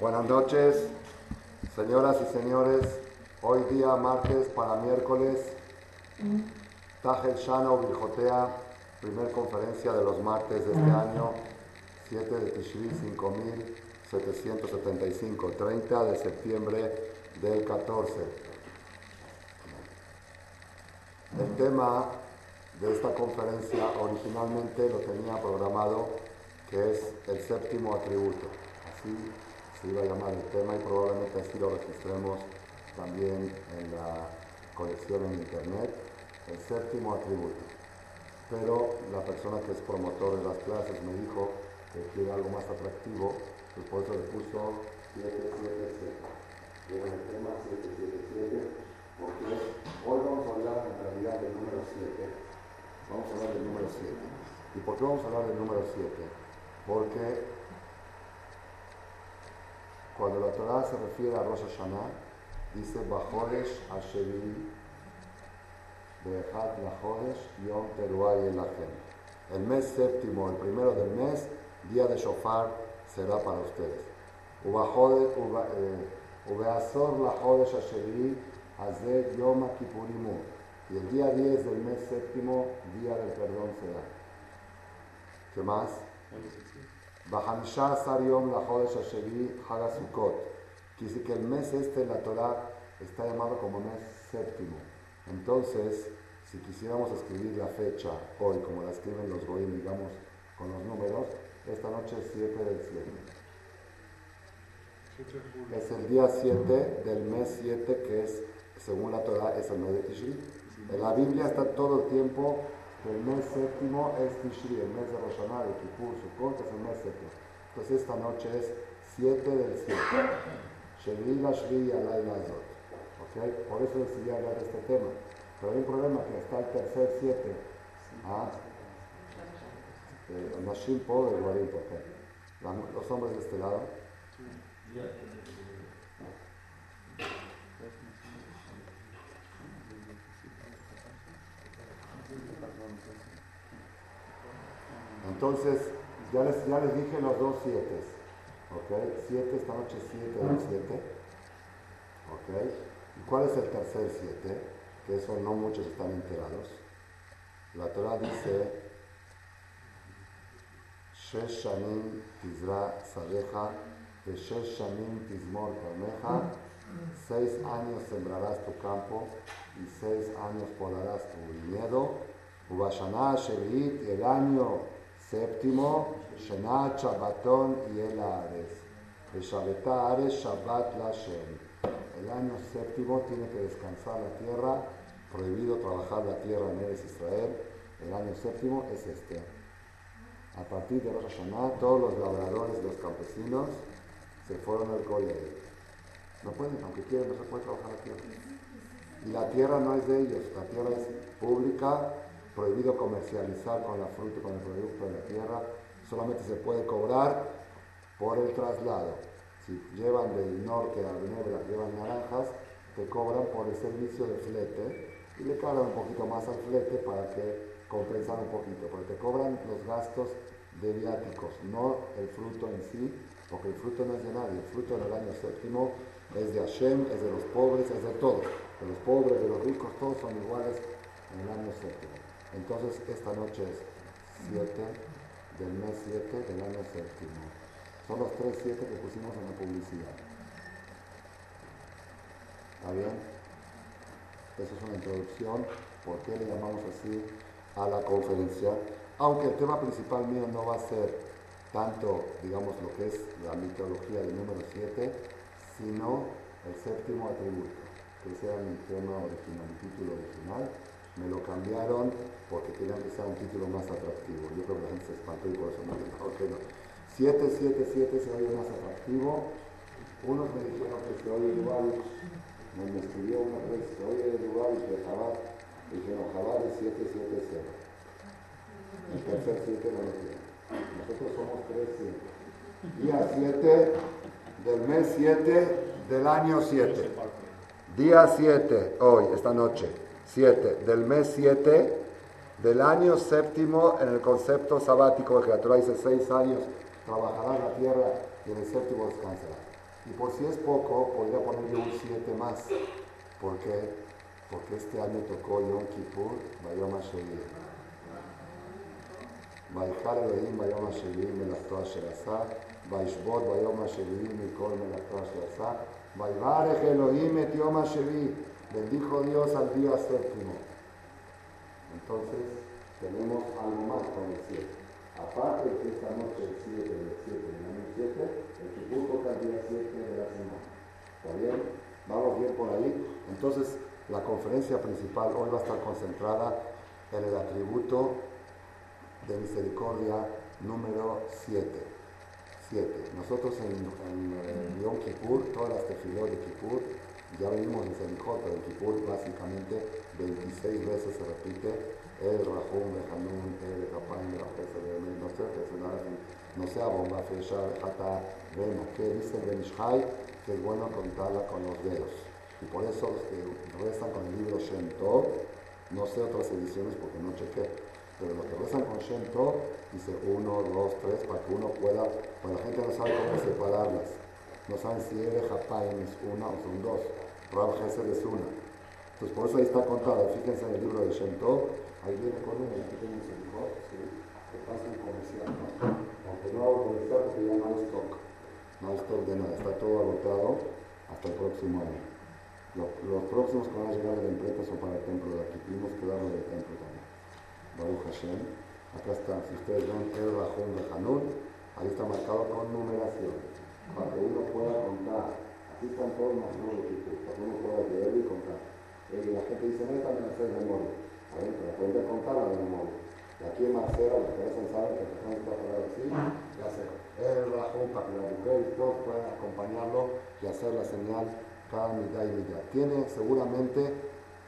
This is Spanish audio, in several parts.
Buenas noches, señoras y señores. Hoy día martes para miércoles, Tajel Shano Virjotea, primer conferencia de los martes de este año, 7 de Tishri 5775, 30 de septiembre del 14. El tema de esta conferencia originalmente lo tenía programado, que es el séptimo atributo. Así se iba a llamar el tema y probablemente así lo registremos también en la colección en internet, el séptimo atributo. Pero la persona que es promotor de las clases me dijo que quiere algo más atractivo, pues por eso le puso 777. Era el tema 777, porque hoy vamos a hablar en realidad del número 7 Vamos a hablar del número 7. ¿Y por qué vamos a hablar del número 7? Porque cuando la Torah se refiere a Rosh Hashanah, dice Bajodesh Asheri Behat Lajodesh Yom Teruay Elachem. El mes séptimo, el primero del mes, día de Shofar, será para ustedes. Ubeazor eh, Lajodesh Asheri Hazeh Yom Kippurimu. Y el día 10 del mes séptimo, día del perdón será. ¿Qué más? Bahamisha Sariom la Jodesh Asheri Hagasukot. Quiere decir que el mes este en la Torah está llamado como mes séptimo. Entonces, si quisiéramos escribir la fecha hoy, como la escriben los Goyim, digamos, con los números, esta noche es 7 del 7. Es el día 7 del mes 7, que es, según la Torah, es el mes de Tishri. En la Biblia está todo el tiempo el mes séptimo es Tishri, el mes de Rosh Hashanah, de Kippur, es el mes séptimo. Entonces esta noche es 7 del 7. Shevila Lazot. ¿Okay? Por eso decidí hablar de este tema. Pero hay un problema que está el tercer 7. ¿Ah? Eh, Nashim ¿por qué? Los hombres de este lado. Entonces, ya les, ya les dije los dos siete. ¿Ok? Siete, esta noche siete del siete. ¿Ok? ¿Y cuál es el tercer siete? Que eso no muchos están enterados. La Torah dice, Shesh Shanim Tizra Sadeja, Shesh Shanim Tizmor Karmeja, seis años sembrarás tu campo y seis años podarás tu viñedo. Ubashana Shevit, el año Séptimo, Shenat Shabbaton y el Ares. Ares Shabbat Lashem. El año séptimo tiene que descansar la tierra, prohibido trabajar la tierra en Eres Israel. El año séptimo es este. A partir de Rosh Hashanah, todos los labradores, los campesinos, se fueron al colegio. No pueden, aunque quieran, no se puede trabajar la tierra. Y la tierra no es de ellos, la tierra es pública prohibido comercializar con la fruta, con el producto de la tierra, solamente se puede cobrar por el traslado. Si llevan del norte a Ginebra, llevan naranjas, te cobran por el servicio de flete y le cobran un poquito más al flete para que compensar un poquito, porque te cobran los gastos de viáticos, no el fruto en sí, porque el fruto no es de nadie, el fruto en el año séptimo es de Hashem, es de los pobres, es de todos, de los pobres, de los ricos, todos son iguales en el año séptimo. Entonces esta noche es 7 del mes 7 del año séptimo. Son los tres 7 que pusimos en la publicidad. ¿Está bien? Esa es una introducción. ¿Por qué le llamamos así a la conferencia? Aunque el tema principal mío no va a ser tanto, digamos, lo que es la mitología del número 7, sino el séptimo atributo, que sea mi tema original, mi título original me lo cambiaron porque querían que sea un título más atractivo. Yo creo que la gente se espantó y por eso me dijo, ok, no. 777 se oye más atractivo. Unos me dijeron que se oye igual, me, escribió una vez, se oye igual de Jabal. Dijeron, Jabal es 770. El tercer 7 no lo tiene. Nosotros somos 3 7. Día 7 del mes 7 del año 7. Día 7, hoy, esta noche. 7, del mes 7 del año séptimo en el concepto sabático, que la Torah dice seis años, trabajará la tierra y en el séptimo descansará. Y por si es poco, podría poner yo un 7 más. ¿Por qué? Porque este año tocó Yom Kippur, Bayom HaShevim. Baikar Elohim, Bayom HaShevim, Melachtoa Sherazah. Baishbot, Bayom HaShevim, Mikol, Melachtoa Sherazah. Baibarech Elohim, Et Yom HaShevim bendijo Dios al día séptimo. Entonces, tenemos algo más con el 7. Aparte de que esta noche, el 7 del 7 del año 7, el Kippur toca el día 7 de la semana. ¿Está bien? ¿Vamos bien por ahí? Entonces, la conferencia principal hoy va a estar concentrada en el atributo de misericordia número 7. 7. Nosotros en, en, Yom Kippur, todas las tefilot de Kippur, ya venimos en Selichot, pero en Kippur básicamente 26 veces se repite el el Hanun, el Rapán, el el no sé, no sea bomba, fecha, jata, vemos que dice el Benishai, que es bueno contarla con los dedos. Y por eso los que rezan con el libro Shem no sé otras ediciones porque no chequé, pero los que rezan con Shem dice 1, 2, 3, para que uno pueda, pues la gente no sabe cómo separarlas. No saben si es de Japaim es una o son dos. Rab Gesed es una. Entonces por eso ahí está contado. Fíjense en el libro de Shem Tov, ahí viene con uno, aquí tenemos el hijo, ¿sí? que pasa un comercial, ¿no? Aunque no hago comercial porque ya no hay stock. No hay stock de nada, está todo agotado hasta el próximo año. Los, los próximos que van a llegar de la imprenta son para el templo de aquí. Tuvimos que darlo del templo también. Baruch Hashem. Acá está, si ustedes ven el Rajón de Hanun, ahí está marcado con numeración, para que uno pueda contar. Aquí están todos los números de para que uno pueda leer y contar. Y la gente dice, no están en hacer memoria. A ver, pero pueden contar la memoria. Y aquí en Marcela, los que hacen saben que la está parada así, y hace el Rajón para que la mujer y todos puedan acompañarlo y hacer la señal cada mitad y mitad. Tiene seguramente,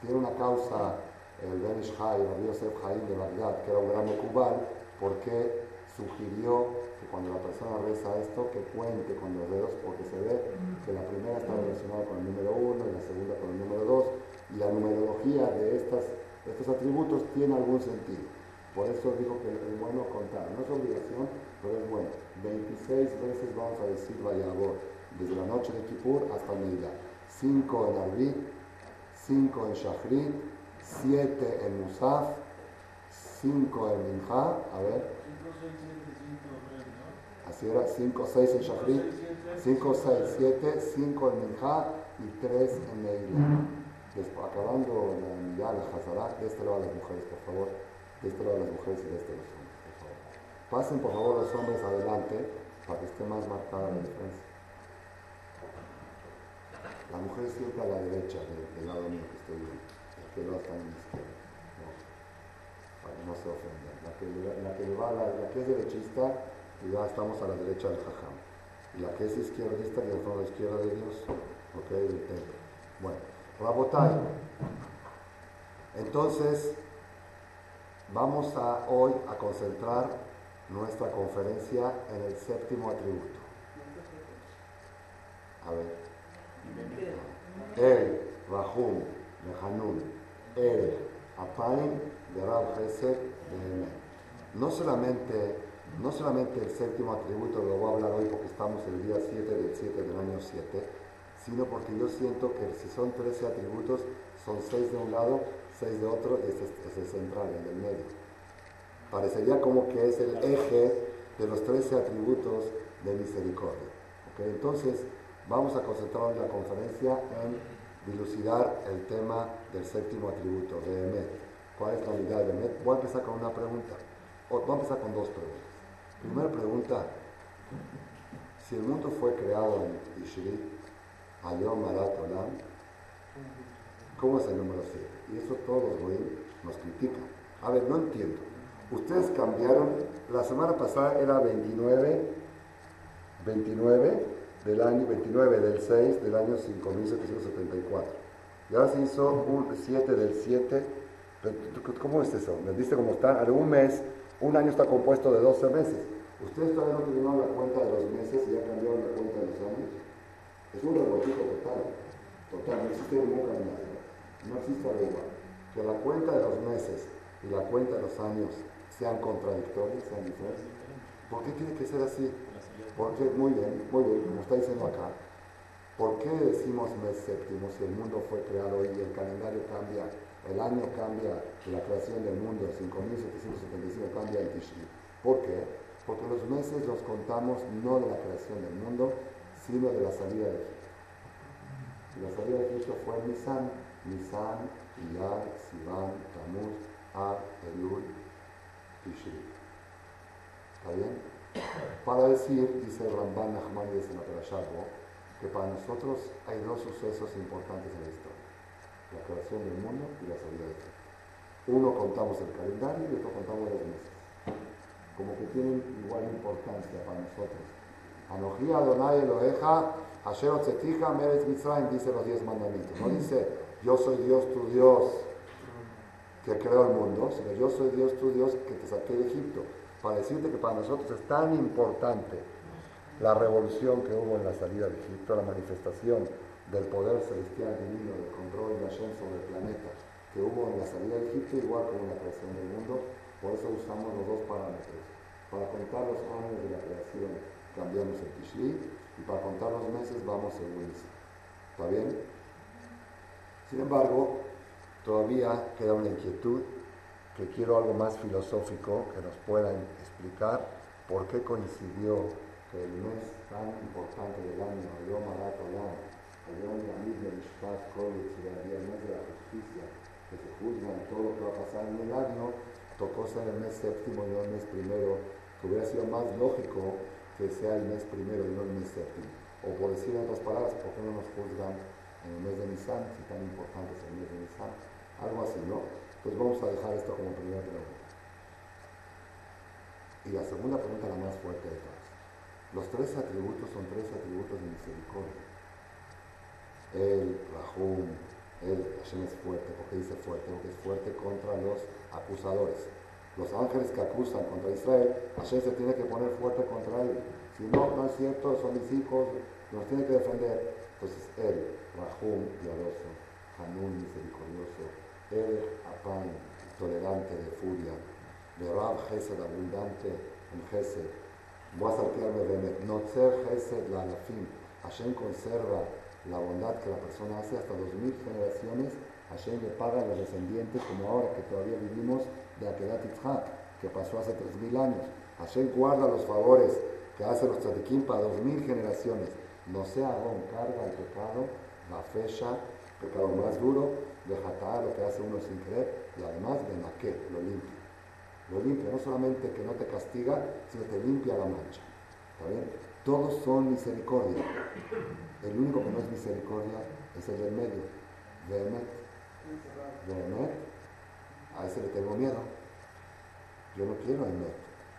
tiene una causa el Ben Ishai, el Yosef Haim de Bagdad, que era un gran cubano, porque sugirió cuando la persona reza esto, que cuente con los dedos, porque se ve que la primera está relacionada con el número uno y la segunda con el número dos, y la numerología de estas, estos atributos tiene algún sentido. Por eso dijo que es bueno contar. No es obligación, pero es bueno. 26 veces vamos a decir Vayabor, desde la noche de Kippur hasta Navidad. 5 en Arbi, 5 en Shachrit, 7 en Musaf, 5 en Minja, a ver. Así era, 5, 6 en Shafri, 5, 6, 7, 5 en Minja y 3 en Neila. Acabando la ya la Hazara, de este lado a las mujeres, por favor. De este lado a las mujeres y de este a los hombres, por favor. Pasen por favor los hombres adelante para que esté más marcada la diferencia. La mujer siempre a la derecha del, lado mío que estoy viendo que no está en la izquierda. No, para que no se ofenda. La que, la que, va, la, la, que es derechista, ya estamos a la derecha del jajam. Y la que es izquierdista, que está a la izquierda de Dios, ok, del templo. Bueno, Rabotai. Entonces, vamos a hoy a concentrar nuestra conferencia en el séptimo atributo. A ver. El, Rahum, Hanun, el Apaim de Rab de No solamente, no solamente el séptimo atributo lo voy a hablar hoy porque estamos el día 7 del 7 del año 7, sino porque yo siento que si son 13 atributos, son 6 de un lado, 6 de otro, y este es el central, el del medio. Parecería como que es el eje de los 13 atributos de misericordia. Entonces, vamos a concentrar en la conferencia en dilucidar el tema del séptimo atributo, de Emet. ¿Cuál es la unidad de Emet? Voy a empezar con una pregunta. O, voy a empezar con dos preguntas. Primera pregunta, si el mundo fue creado en Ishri, Ayom Marat Olam, ¿cómo es el número 7? Y eso todos los nos critican. A ver, no entiendo. Ustedes cambiaron, la semana pasada era 29, 29, del año 29 del 6 del año 5774. Y ahora se hizo un 7 del 7. ¿Cómo es eso? ¿Me diste cómo está? En un mes, un año está compuesto de 12 meses. ¿Ustedes todavía no terminaron la cuenta de los meses y ya cambiaron la cuenta de los años? Es un revoltijo total. Total, no existe ningún calendario. No existe igual. Que la cuenta de los meses y la cuenta de los años sean contradictorias, sean diferentes. ¿Por qué tiene que ser así? Porque, muy bien, muy bien, como está diciendo acá, ¿por qué decimos mes séptimo si el mundo fue creado y el calendario cambia, el año cambia, la creación del mundo, 5775 cambia el Tishri? ¿Por qué? Porque los meses los contamos no de la creación del mundo, sino de la salida de Egipto. La salida de Egipto fue Nisan, Nisan, Iyar, Sivan, Tamuz, Ab, Elul, Tishri. ¿Está bien? Para decir, dice Ramban Nachmanides en la Perasharbo, que para nosotros hay dos sucesos importantes en la historia. La creación del mundo y la salida de Egipto. Uno contamos el calendario y otro contamos los meses. Como que tienen igual importancia para nosotros. Anojía Adonai Eloheja, Asher Otzetija, Meretz Mitzrayim, dice los diez mandamientos. No dice, yo soy Dios tu Dios que creó el mundo, sino yo soy Dios tu Dios que te saqué de Egipto para decirte que para nosotros es tan importante la revolución que hubo en la salida de Egipto, la manifestación del poder celestial divino, del control de Hashem sobre el planeta, que hubo en la salida de Egipto, igual como en la creación del mundo. Por eso usamos los dos parámetros. Para contar los años de la creación cambiamos el Tishri y para contar los meses vamos según eso. ¿Está bien? Sin embargo, todavía queda una inquietud que quiero algo más filosófico que nos puedan explicar por qué coincidió que el mes tan importante del año, el Yom Olam, el Yom Yamid de Mishpat Kodesh, el mes de la justicia, que se juzga en todo lo que va a pasar en el año, tocó ser el mes séptimo y no el mes primero, que hubiera sido más lógico que sea el mes primero y no el mes séptimo. O por decir en otras palabras, ¿por qué no nos juzgan en el mes de Nisan, si tan importante es el mes de Nisan? Algo así, ¿no? Pues vamos a dejar esto como primera pregunta. Y la segunda pregunta, la más fuerte de todas. Los tres atributos son tres atributos de misericordia. El Rahum, el Hashem es fuerte, porque dice fuerte, porque es fuerte contra los acusadores. Los ángeles que acusan contra Israel, Hashem se tiene que poner fuerte contra ellos. Si no, no es cierto, son mis hijos, nos tiene que defender. Entonces, él, Rahum, piadoso, Hanun, misericordioso, el Apan, tolerante de furia, Rab Gesed, abundante en Gesed, voy a saltearme de Notzer Gesed, la Alafim, Hashem conserva la bondad que la persona hace hasta dos mil generaciones, Hashem le paga a los descendientes como ahora que todavía vivimos de Akedat Yitzhak, que pasó hace tres mil años. Hashem guarda los favores que hace los tzadikim para dos mil generaciones. No sea aún carga el pecado, la fecha, pecado más duro, de jatar, lo que hace uno sin querer, y además de naqué, lo limpia. Lo limpia, no solamente que no te castiga, sino te limpia la mancha. ¿Está bien? Todos son misericordia. El único que no es misericordia es el del medio. Vehemet. Vehemet. A ese le tengo miedo. Yo no quiero Emet.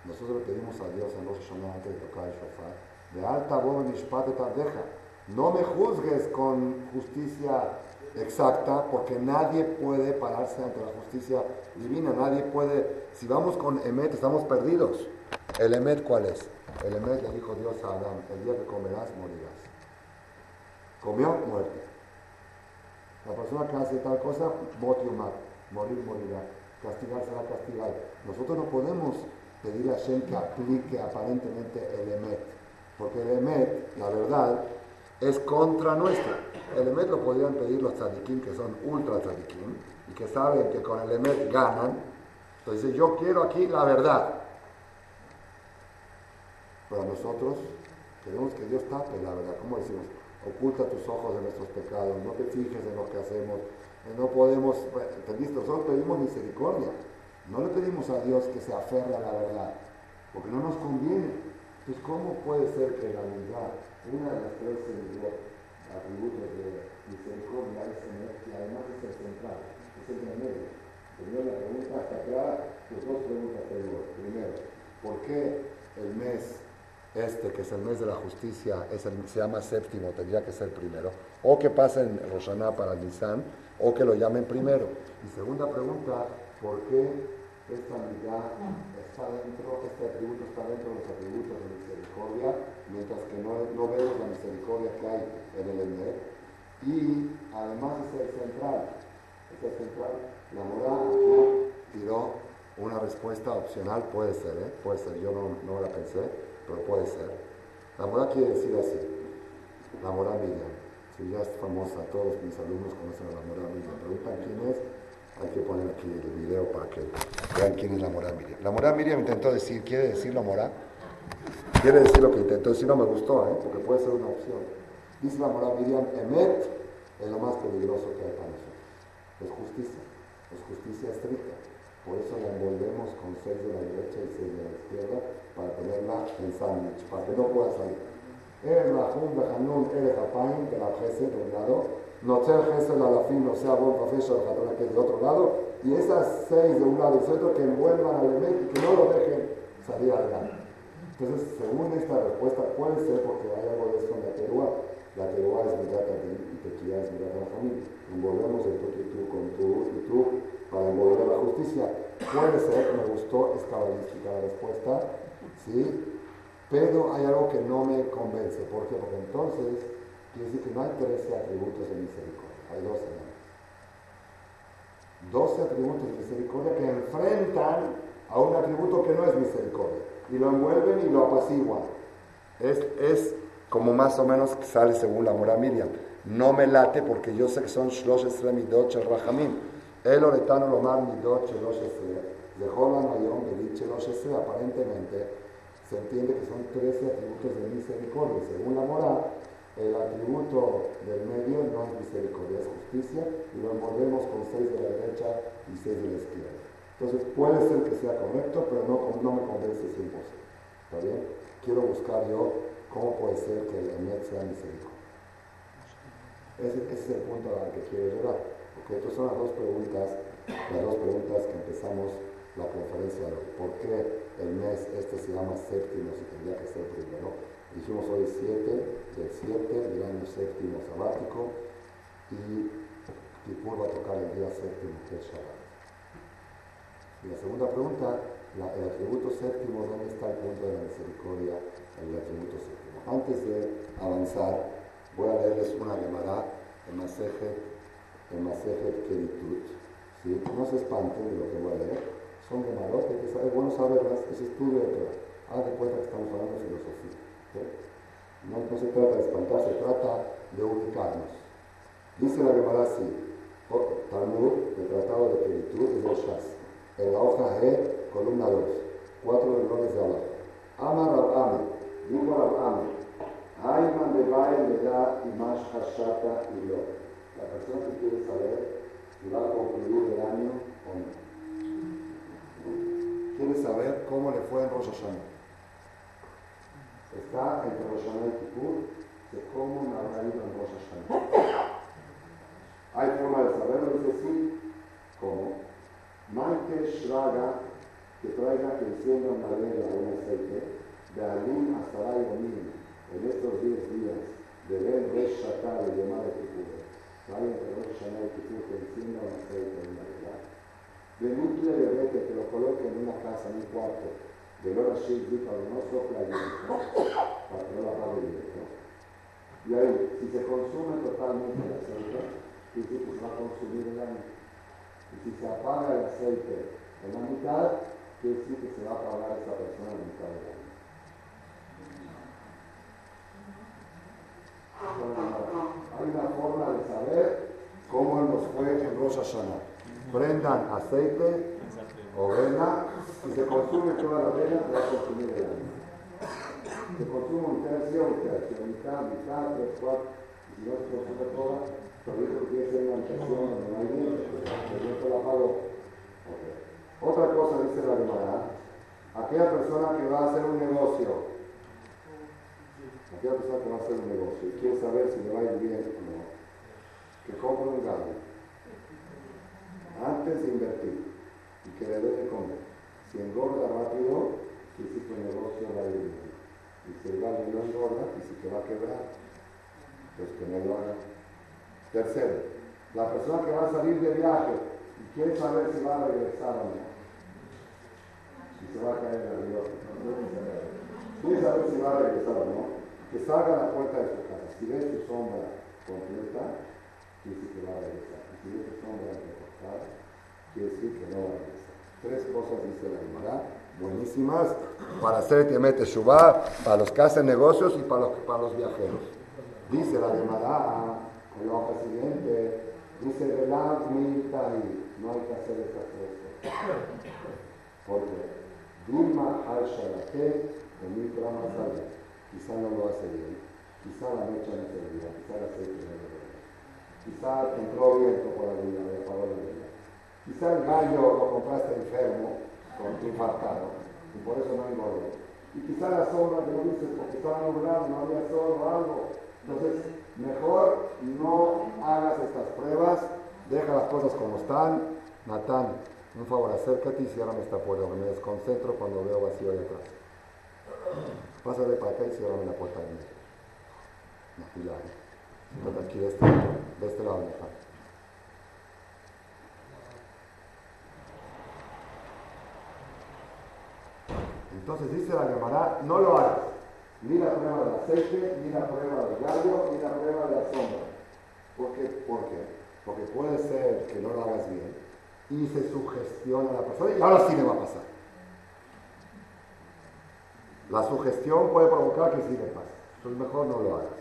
Nosotros le pedimos a Dios en los antes de tocar el shofar. De alta voz mishpat tardeja. No me juzgues con justicia exacta, porque nadie puede pararse ante la justicia divina, nadie puede, si vamos con Emet, estamos perdidos. ¿El Emet cuál es? El Emet le dijo Dios a Adán, el día que comerás, morirás. Comió, muerte. La persona que hace tal cosa, morir, morirá. Castigar será castigar. Nosotros no podemos pedir a Shem que aplique aparentemente el Emet, porque el Emet, la verdad, es contra nuestra. El Emet lo podrían pedir los tzadikim, que son ultra tzadikim, y que saben que con el Emet ganan. Entonces yo quiero aquí la verdad. Pero nosotros queremos que Dios tape la verdad. ¿Cómo decimos? Oculta tus ojos de nuestros pecados, no te fijes en lo que hacemos. Eh, no podemos, ¿entendiste? Nosotros pedimos misericordia. No le pedimos a Dios que se aferre a la verdad, porque no nos conviene. Entonces, ¿cómo puede ser que la verdad una de las tres atributos de misericordia es el y además es el central, es el de medio. Primero la pregunta está clara, tus dos preguntas tengo. Primero, ¿por qué el mes este, que es el mes de la justicia, es el, se llama séptimo, tendría que ser primero? O que pasa en Roshaná para Nisan, o que lo llamen primero. Y segunda pregunta, ¿por qué esta unidad está dentro, este atributo está dentro de los atributos de misericordia? mientras que no, no vemos la misericordia que hay en el Emet. Y además es el central, es el central. La moral tiró una respuesta opcional, puede ser, ¿eh? puede ser, yo no, no la pensé, pero puede ser. La Morá quiere decir así, la Morá Miriam. Si ya es famosa, todos mis alumnos conocen a la Morá Miriam. Preguntan quién es, hay que poner aquí el video para que vean quién es la Morá Miriam. La Morá Miriam intentó decir, ¿quiere decir la Morá? Quiere decir lo que intentó decir, no me gustó, ¿eh? porque puede ser una opción. Dice la Morá Miriam, Emet es lo más peligroso que hay para nosotros. Es justicia, es justicia estricta. Por eso la envolvemos con seis de la derecha y seis de la izquierda para tenerla en sándwich, para que no pueda salir. El Rahum Behanun El Japain, que la Gesed de un lado, Nocher Gesed Alafim, no sea Bon Profesor que es de otro lado, y esas seis de un lado y otro que envuelvan al Emet y que no lo dejen salir adelante. Entonces, según esta respuesta, puede ser porque hay algo de esto en la teruá. La teruá es mirada y tequila es mirada la familia. Envolvemos el tú y tú con tú y tú para envolver la justicia. Puede ser, me gustó, es cabalística la respuesta, ¿sí? Pero hay algo que no me convence. ¿Por qué? Porque entonces quiere decir que no hay 13 atributos de misericordia, hay 12 12 atributos de misericordia que enfrentan a un atributo que no es misericordia y lo envuelven y lo apaciguan. Es, es como más o menos sale según la mora Miriam. No me late porque yo sé que son Shlosh Esre Midot Shel Rahamim. El Oretano Lomar Midot Shlosh Esre. De Jolan Mayom Belit Shlosh Esre. Aparentemente se entiende que son 13 atributos de misericordia. Según la mora, el atributo del medio no es misericordia, es justicia y lo envolvemos con 6 de la derecha y 6 de la izquierda. Entonces puede ser que sea correcto, pero no, no me convence 100%. ¿Está bien? Quiero buscar yo cómo puede ser que el Emet sea misericordia. Ese, ese, es el punto al que quiero llegar. Estas son las dos preguntas, las dos preguntas que empezamos la conferencia de hoy. ¿Por qué el mes este se llama séptimo si tendría que ser primero? Dijimos hoy 7 del 7 del año séptimo sabático y Kipur va a tocar el día séptimo que es Shabbat. Y la segunda pregunta, el atributo séptimo, ¿dónde está el punto de la misericordia el atributo séptimo? Antes de avanzar, voy a leerles una llamada en Masejet, en Masejet Keritut. ¿sí? No se espanten de lo que voy a leer. Son gemarotes, que es bueno saberlas, es estudio de todo. Haz de cuenta que estamos hablando de filosofía. No, no, se trata de espantar, se trata de ubicarnos. Dice la Gemara así, Talmud, el tratado de Keritut, es el Shas en la hoja G, columna 2, cuatro renglones de abajo. Ama Rabame, dijo Rabame, Ayman de Bael le da Imash Hashata y lo. La persona que quiere saber si va a concluir el año o no. Quiere saber cómo le fue en Rosh Hashanah. Está entre Rosh Hashanah y Kippur, de cómo me habrá ido en Rosh Hashanah. ¿Hay forma de saberlo? Dice sí. ¿Cómo? Maite Shraga, que traiga que encienda una vela o un aceite, de Alim hasta la en estos 10 días, de ver Resh Shakar, de llamar a Rosh Hashanah y Kipur, que encienda un aceite o una. De núcleo de vete, que lo coloque en una casa, en un cuarto, de Lora Shik, para no sopla directo, para que no la apague directo. Y ahí, si se consume totalmente el aceite, dice que se va a consumir el año. Y si se apaga el aceite en la mitad, quiere decir que se va a apagar esa persona en la mitad del año. Hay una forma de saber cómo nos fue en Rosh Hashanah. Prendan aceite o vena y se consume toda la vena, se va consumir el año. Se consume un tercio, un tercio, mitad, mitad, tres, cuatro, y si no se consume toda, otra cosa dice la Gemara, aquella persona que va a hacer un negocio, aquella persona que va a hacer un negocio y quiere saber si le va a ir bien o no, que compre un gallo antes de invertir y que le dé de comer. Si engorda rápido, quiere decir que negocio va a ir bien. Y si el gallo no engorda, dice que va a quebrar, pues que no lo haga. Tercero, la persona que va a salir de viaje y quiere saber si va a regresar o no. Si se va a caer en el río. Quiere saber si va a regresar o no. Que salga a la puerta de su casa. Si ve su sombra completa, decir que va a regresar. Y si ve su sombra recortada, quiere decir que no va a regresar. Tres cosas dice la Gemara. buenísimas para hacer Tiemet Teshuvah, para los que hacen negocios y para los, para los viajeros. Dice la Gemara en la hoja siguiente, dice Velav Miltari, no hay que hacer estas tres cosas. Porque Dilma al Shalate, el Mitra quizá no lo hace bien, quizá la mecha no se quizá el aceite no se quizá entró viento por la vida, le apagó la vida. Quizá el gallo lo compraste enfermo, infartado, y por eso no engordó. Y quizá la sombra que lo dices porque estaba nublado, no había sol o algo. Entonces, mejor no hagas estas pruebas, deja las cosas como están. Natán, un favor, acércate y ciérrame esta puerta, me desconcentro cuando veo vacío ahí atrás. Pásale para acá y ciérrame la puerta de medio. No, Entonces aquí de este, de este lado, Natán. Entonces dice la Gemara, no lo hagas. Ni la prueba del aceite, ni la prueba del gallo, ni la prueba de la sombra. ¿Por qué? ¿Por qué? Porque puede ser que no lo hagas bien y se sugestiona a la persona y ahora sí le va a pasar. La sugestión puede provocar que sí le pase. Entonces mejor no lo hagas.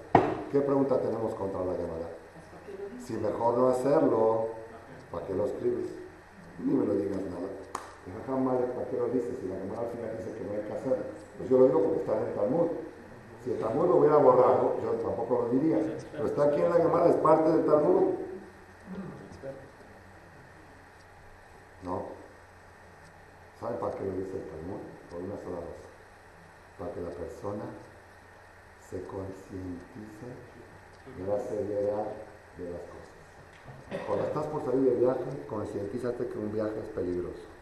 ¿Qué pregunta tenemos contra la Gemara? Si mejor no hacerlo, ¿para qué lo escribes? Ni me lo digas nada. ¿para qué lo dice? Si la Gemara al final dice que no hay que hacerlo. Pues yo lo digo porque está en el Talmud. Si el Talmud lo hubiera borrado, yo tampoco lo diría. Pero está aquí en la Gemara, es parte del Talmud. No. ¿Saben para qué lo dice el Talmud? Por una sola razón. Para que la persona se concientice de la seriedad de las cosas. Cuando estás por salir de viaje, concientízate que un viaje es peligroso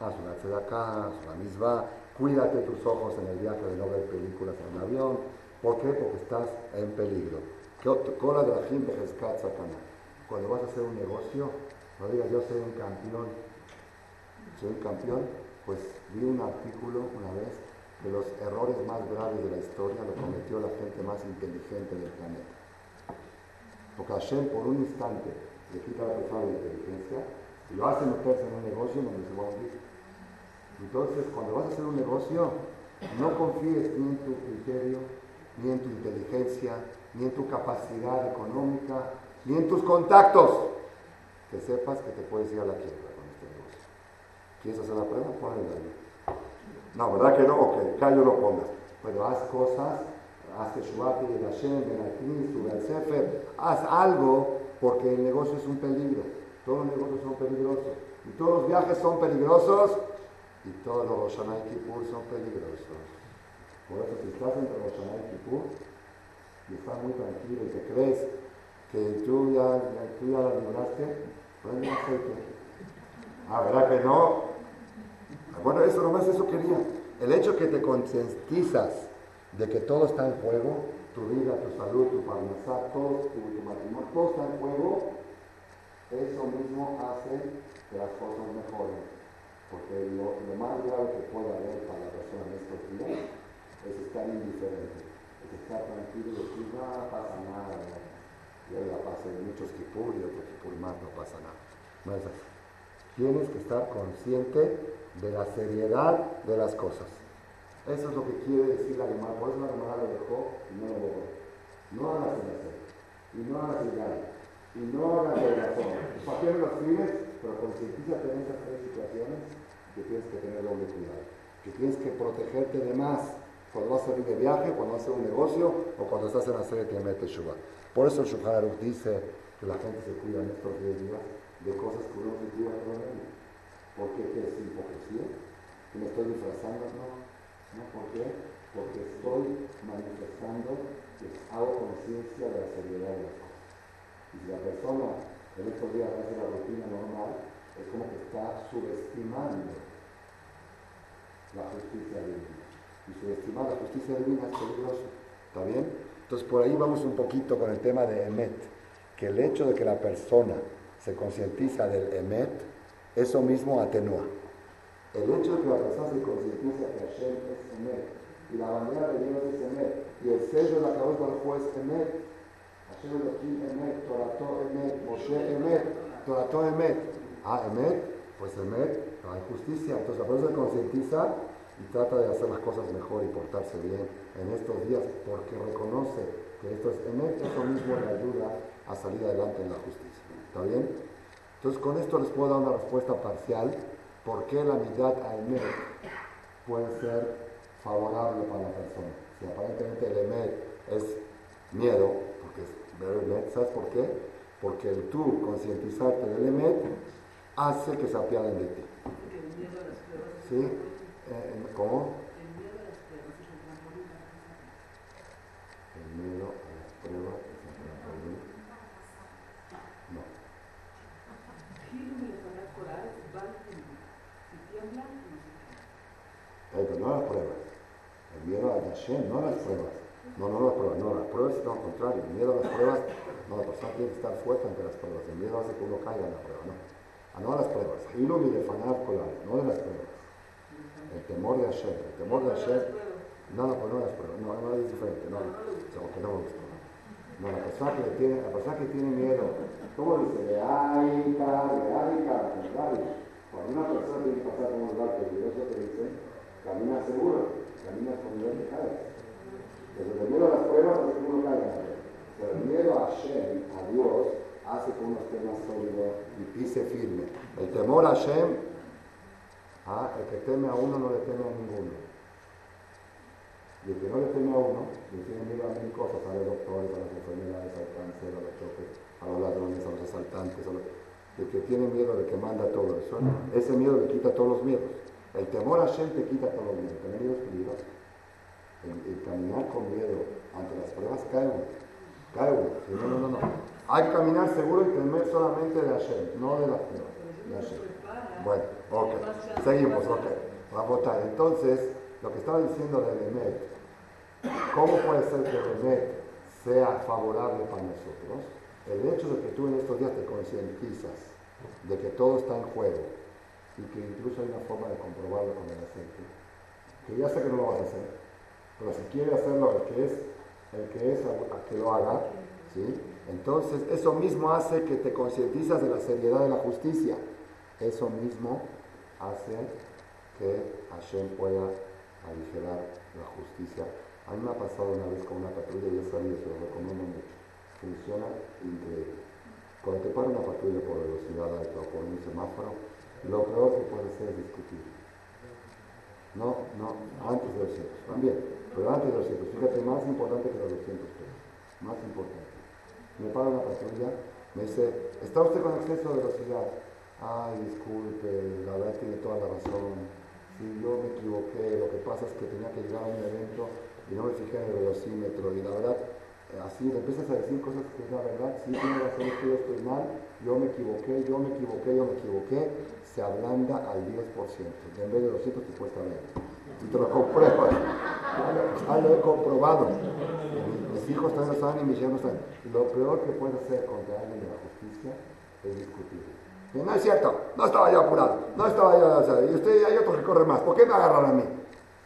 haz una acá, haz una misma, cuídate tus ojos en el viaje de no ver películas en un avión. ¿Por qué? Porque estás en peligro. Cola de la gente Cuando vas a hacer un negocio, no digas yo soy un campeón. Soy un campeón. Pues vi un artículo una vez que los errores más graves de la historia lo cometió la gente más inteligente del planeta. Porque Hashem por un instante le quita la de inteligencia y lo hace meterse en un negocio donde se va a hundir. Entonces, cuando vas a hacer un negocio, no confíes ni en tu criterio, ni en tu inteligencia, ni en tu capacidad económica, ni en tus contactos. Que sepas que te puedes ir a la quiebra con este negocio. ¿Quieres hacer la prueba? Ponle la No, ¿verdad que no? Ok, callo lo pongas. Pero haz cosas, haz que y el Hashem, el al Sefer, haz algo porque el negocio es un peligro. Todos los negocios son peligrosos. Y todos los viajes son peligrosos y todos los Rosh y Kippur son peligrosos. Por eso si estás entre Rosh y Kippur y estás muy tranquilo y te crees que tú ya, tú ya la libraste, pues no aceite. Ah, ¿verdad que no? Bueno, eso nomás eso quería. El hecho que te concientizas de que todo está en juego, tu vida, tu salud, tu parnasá, todo, tu, matrimonio, todo está en juego, eso mismo hace que las cosas mejoren. Porque lo, más grave que puede haber para la persona en estos días es estar indiferente, es estar tranquilo decir, no pasa nada. Y hoy la pasa en muchos kipur y otros kipur más no pasa nada. No. Tienes que estar consciente de la seriedad de las cosas. Eso es lo que quiere decir la Gemara. Por eso la Gemara lo dejó no. No hagas el hacer. Y no hagas el gana. Y no hagas el razón. ¿Para qué lo escribes? Pero concientízate en esas tres situaciones que tienes que tener doble cuidado. Que tienes que protegerte de más cuando vas a salir de viaje, cuando vas a hacer un negocio o cuando estás en la serie de Teshuva. Por eso el Shulchan dice que la gente se cuida en estos 10 días de cosas que uno se el año. ¿Por qué? ¿Qué es hipocresía? ¿Que me estoy disfrazando? No. ¿No? ¿Por qué? Porque estoy manifestando que hago conciencia de la seriedad de las cosas. Y si la persona en estos días hace la rutina normal, es como que está subestimando la justicia divina. Y subestimar la justicia divina es peligroso. ¿Está bien? Entonces por ahí vamos un poquito con el tema de Emet, que el hecho de que la persona se concientiza del Emet, eso mismo atenúa. El hecho de que la persona se concientiza que Hashem es Emet, y la bandera de Dios es Emet, y el sello de la cabeza del juez Emet, Hashem Elohim Emet, Torato Emet, Moshe Emet, Torato Emet, Ah, Emet, pues Emet, no hay justicia. Entonces la persona se concientiza y trata de hacer las cosas mejor y portarse bien en estos días porque reconoce que esto es, en eso mismo le ayuda a salir adelante en la justicia. ¿Está bien? Entonces con esto les puedo dar una respuesta parcial por qué la mitad al puede ser favorable para la persona. Si aparentemente el emet es miedo, porque es ver emet, ¿sabes por qué? Porque el tú concientizarte del emet hace que se apiaden de ti. ¿Sí? Eh, ¿Cómo? El miedo a las pruebas es el trampolín. No. Pero no las pruebas. El miedo a Hashem, no las pruebas. No, no las pruebas, no, lo contrario. El miedo a las pruebas, no, la persona tiene que estar fuerte ante las pruebas. El miedo hace que uno caiga en la prueba, no. Ah, no a las pruebas. Hilo mi de fanar no de las pruebas. El temor de Hashem, el temor de Hashem. No, no, pues no las pruebas, no, no es diferente, no, que no me gusta. No, la persona que tiene, la persona que tiene miedo, ¿cómo dice? De ay, cara, de Cuando una persona tiene que pasar por un lugar peligroso, te dice, camina seguro, camina con nivel de caes. Desde el miedo a las pruebas hace que uno caiga Pero el miedo a Hashem, a Dios, hace que uno esté más sólido y pise firme. El temor a Hashem, ah, el que teme a uno no le teme a ninguno. Y el que no le teme a uno, le tiene miedo a mil cosas, a los doctores, a las enfermedades, al cáncer, a los choques, a los ladrones, a los asaltantes, a los... el que tiene miedo de que manda todo eso. Ese miedo le quita todos los miedos. El temor a Hashem te quita todo el miedo. Tener miedo El, caminar con miedo ante las pruebas. Cae uno. No, no, no, no. Hay que caminar seguro y temer solamente de Hashem, no de las pruebas. De Hashem. Bueno, ok. Seguimos, ok. Votar. Entonces, lo que estaba diciendo de Emet, ¿cómo puede ser que Emet sea favorable para nosotros? El hecho de que tú en estos días te concientizas de que todo está en juego y que incluso hay una forma de comprobarlo con el aceite, que ya sé que no lo vas a hacer, pero si quiere hacerlo el que es, el que es a, que lo haga, ¿sí? entonces eso mismo hace que te concientizas de la seriedad de la justicia, eso mismo hace que Hashem pueda aligerar la justicia. A mí me ha pasado una vez con una patrulla y he salido, se lo recomiendo mucho. Funciona increíble. Cuando te para una patrulla por velocidad o por un semáforo, lo peor que puede ser es discutir. No, no, antes de los cientos, también, pero antes de los cientos. Fíjate, más importante que los 200 pesos, más importante. Me para una patrulla, me dice, ¿está usted con exceso de velocidad? Ay, disculpe, la verdad tiene toda la razón. Si yo me equivoqué, lo que pasa es que tenía que llegar a un evento y no me fijé en el velocímetro y la verdad así le empiezas a decir cosas que es la verdad, sí tiene razón, que yo estoy mal, yo me equivoqué, yo me equivoqué, yo me equivoqué, se ablanda al 10%, en vez de 200 te cuesta menos. Y te lo compruebo, ya lo he comprobado. Mis hijos también lo saben y mis hijos saben. Lo peor que puede hacer contra alguien de la justicia es discutir. No es cierto, no estaba yo apurado, no estaba yo, y usted hay otro que corre más, ¿por qué me agarran a mí?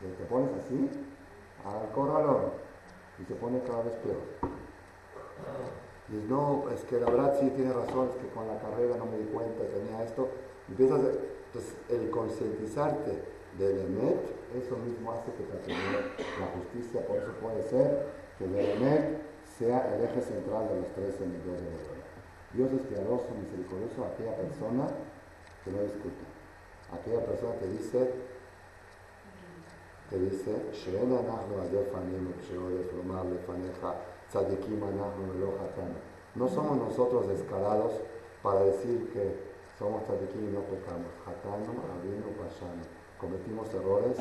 Y te pones así, al corralón, y se pone cada vez peor. Y no, es que la verdad sí tiene razón, es que con la carrera no me di cuenta, tenía esto. Empiezas, entonces, el concientizarte del EMET, eso mismo hace que te la justicia, por eso puede ser que el EMET sea el eje central de los tres enemigos de Dios. Dios es piadoso, misericordioso a aquella persona que no discute, aquella persona que dice, que dice, no somos nosotros descarados para decir que somos tzadikim y no pecamos. Hatano, abino Cometimos errores.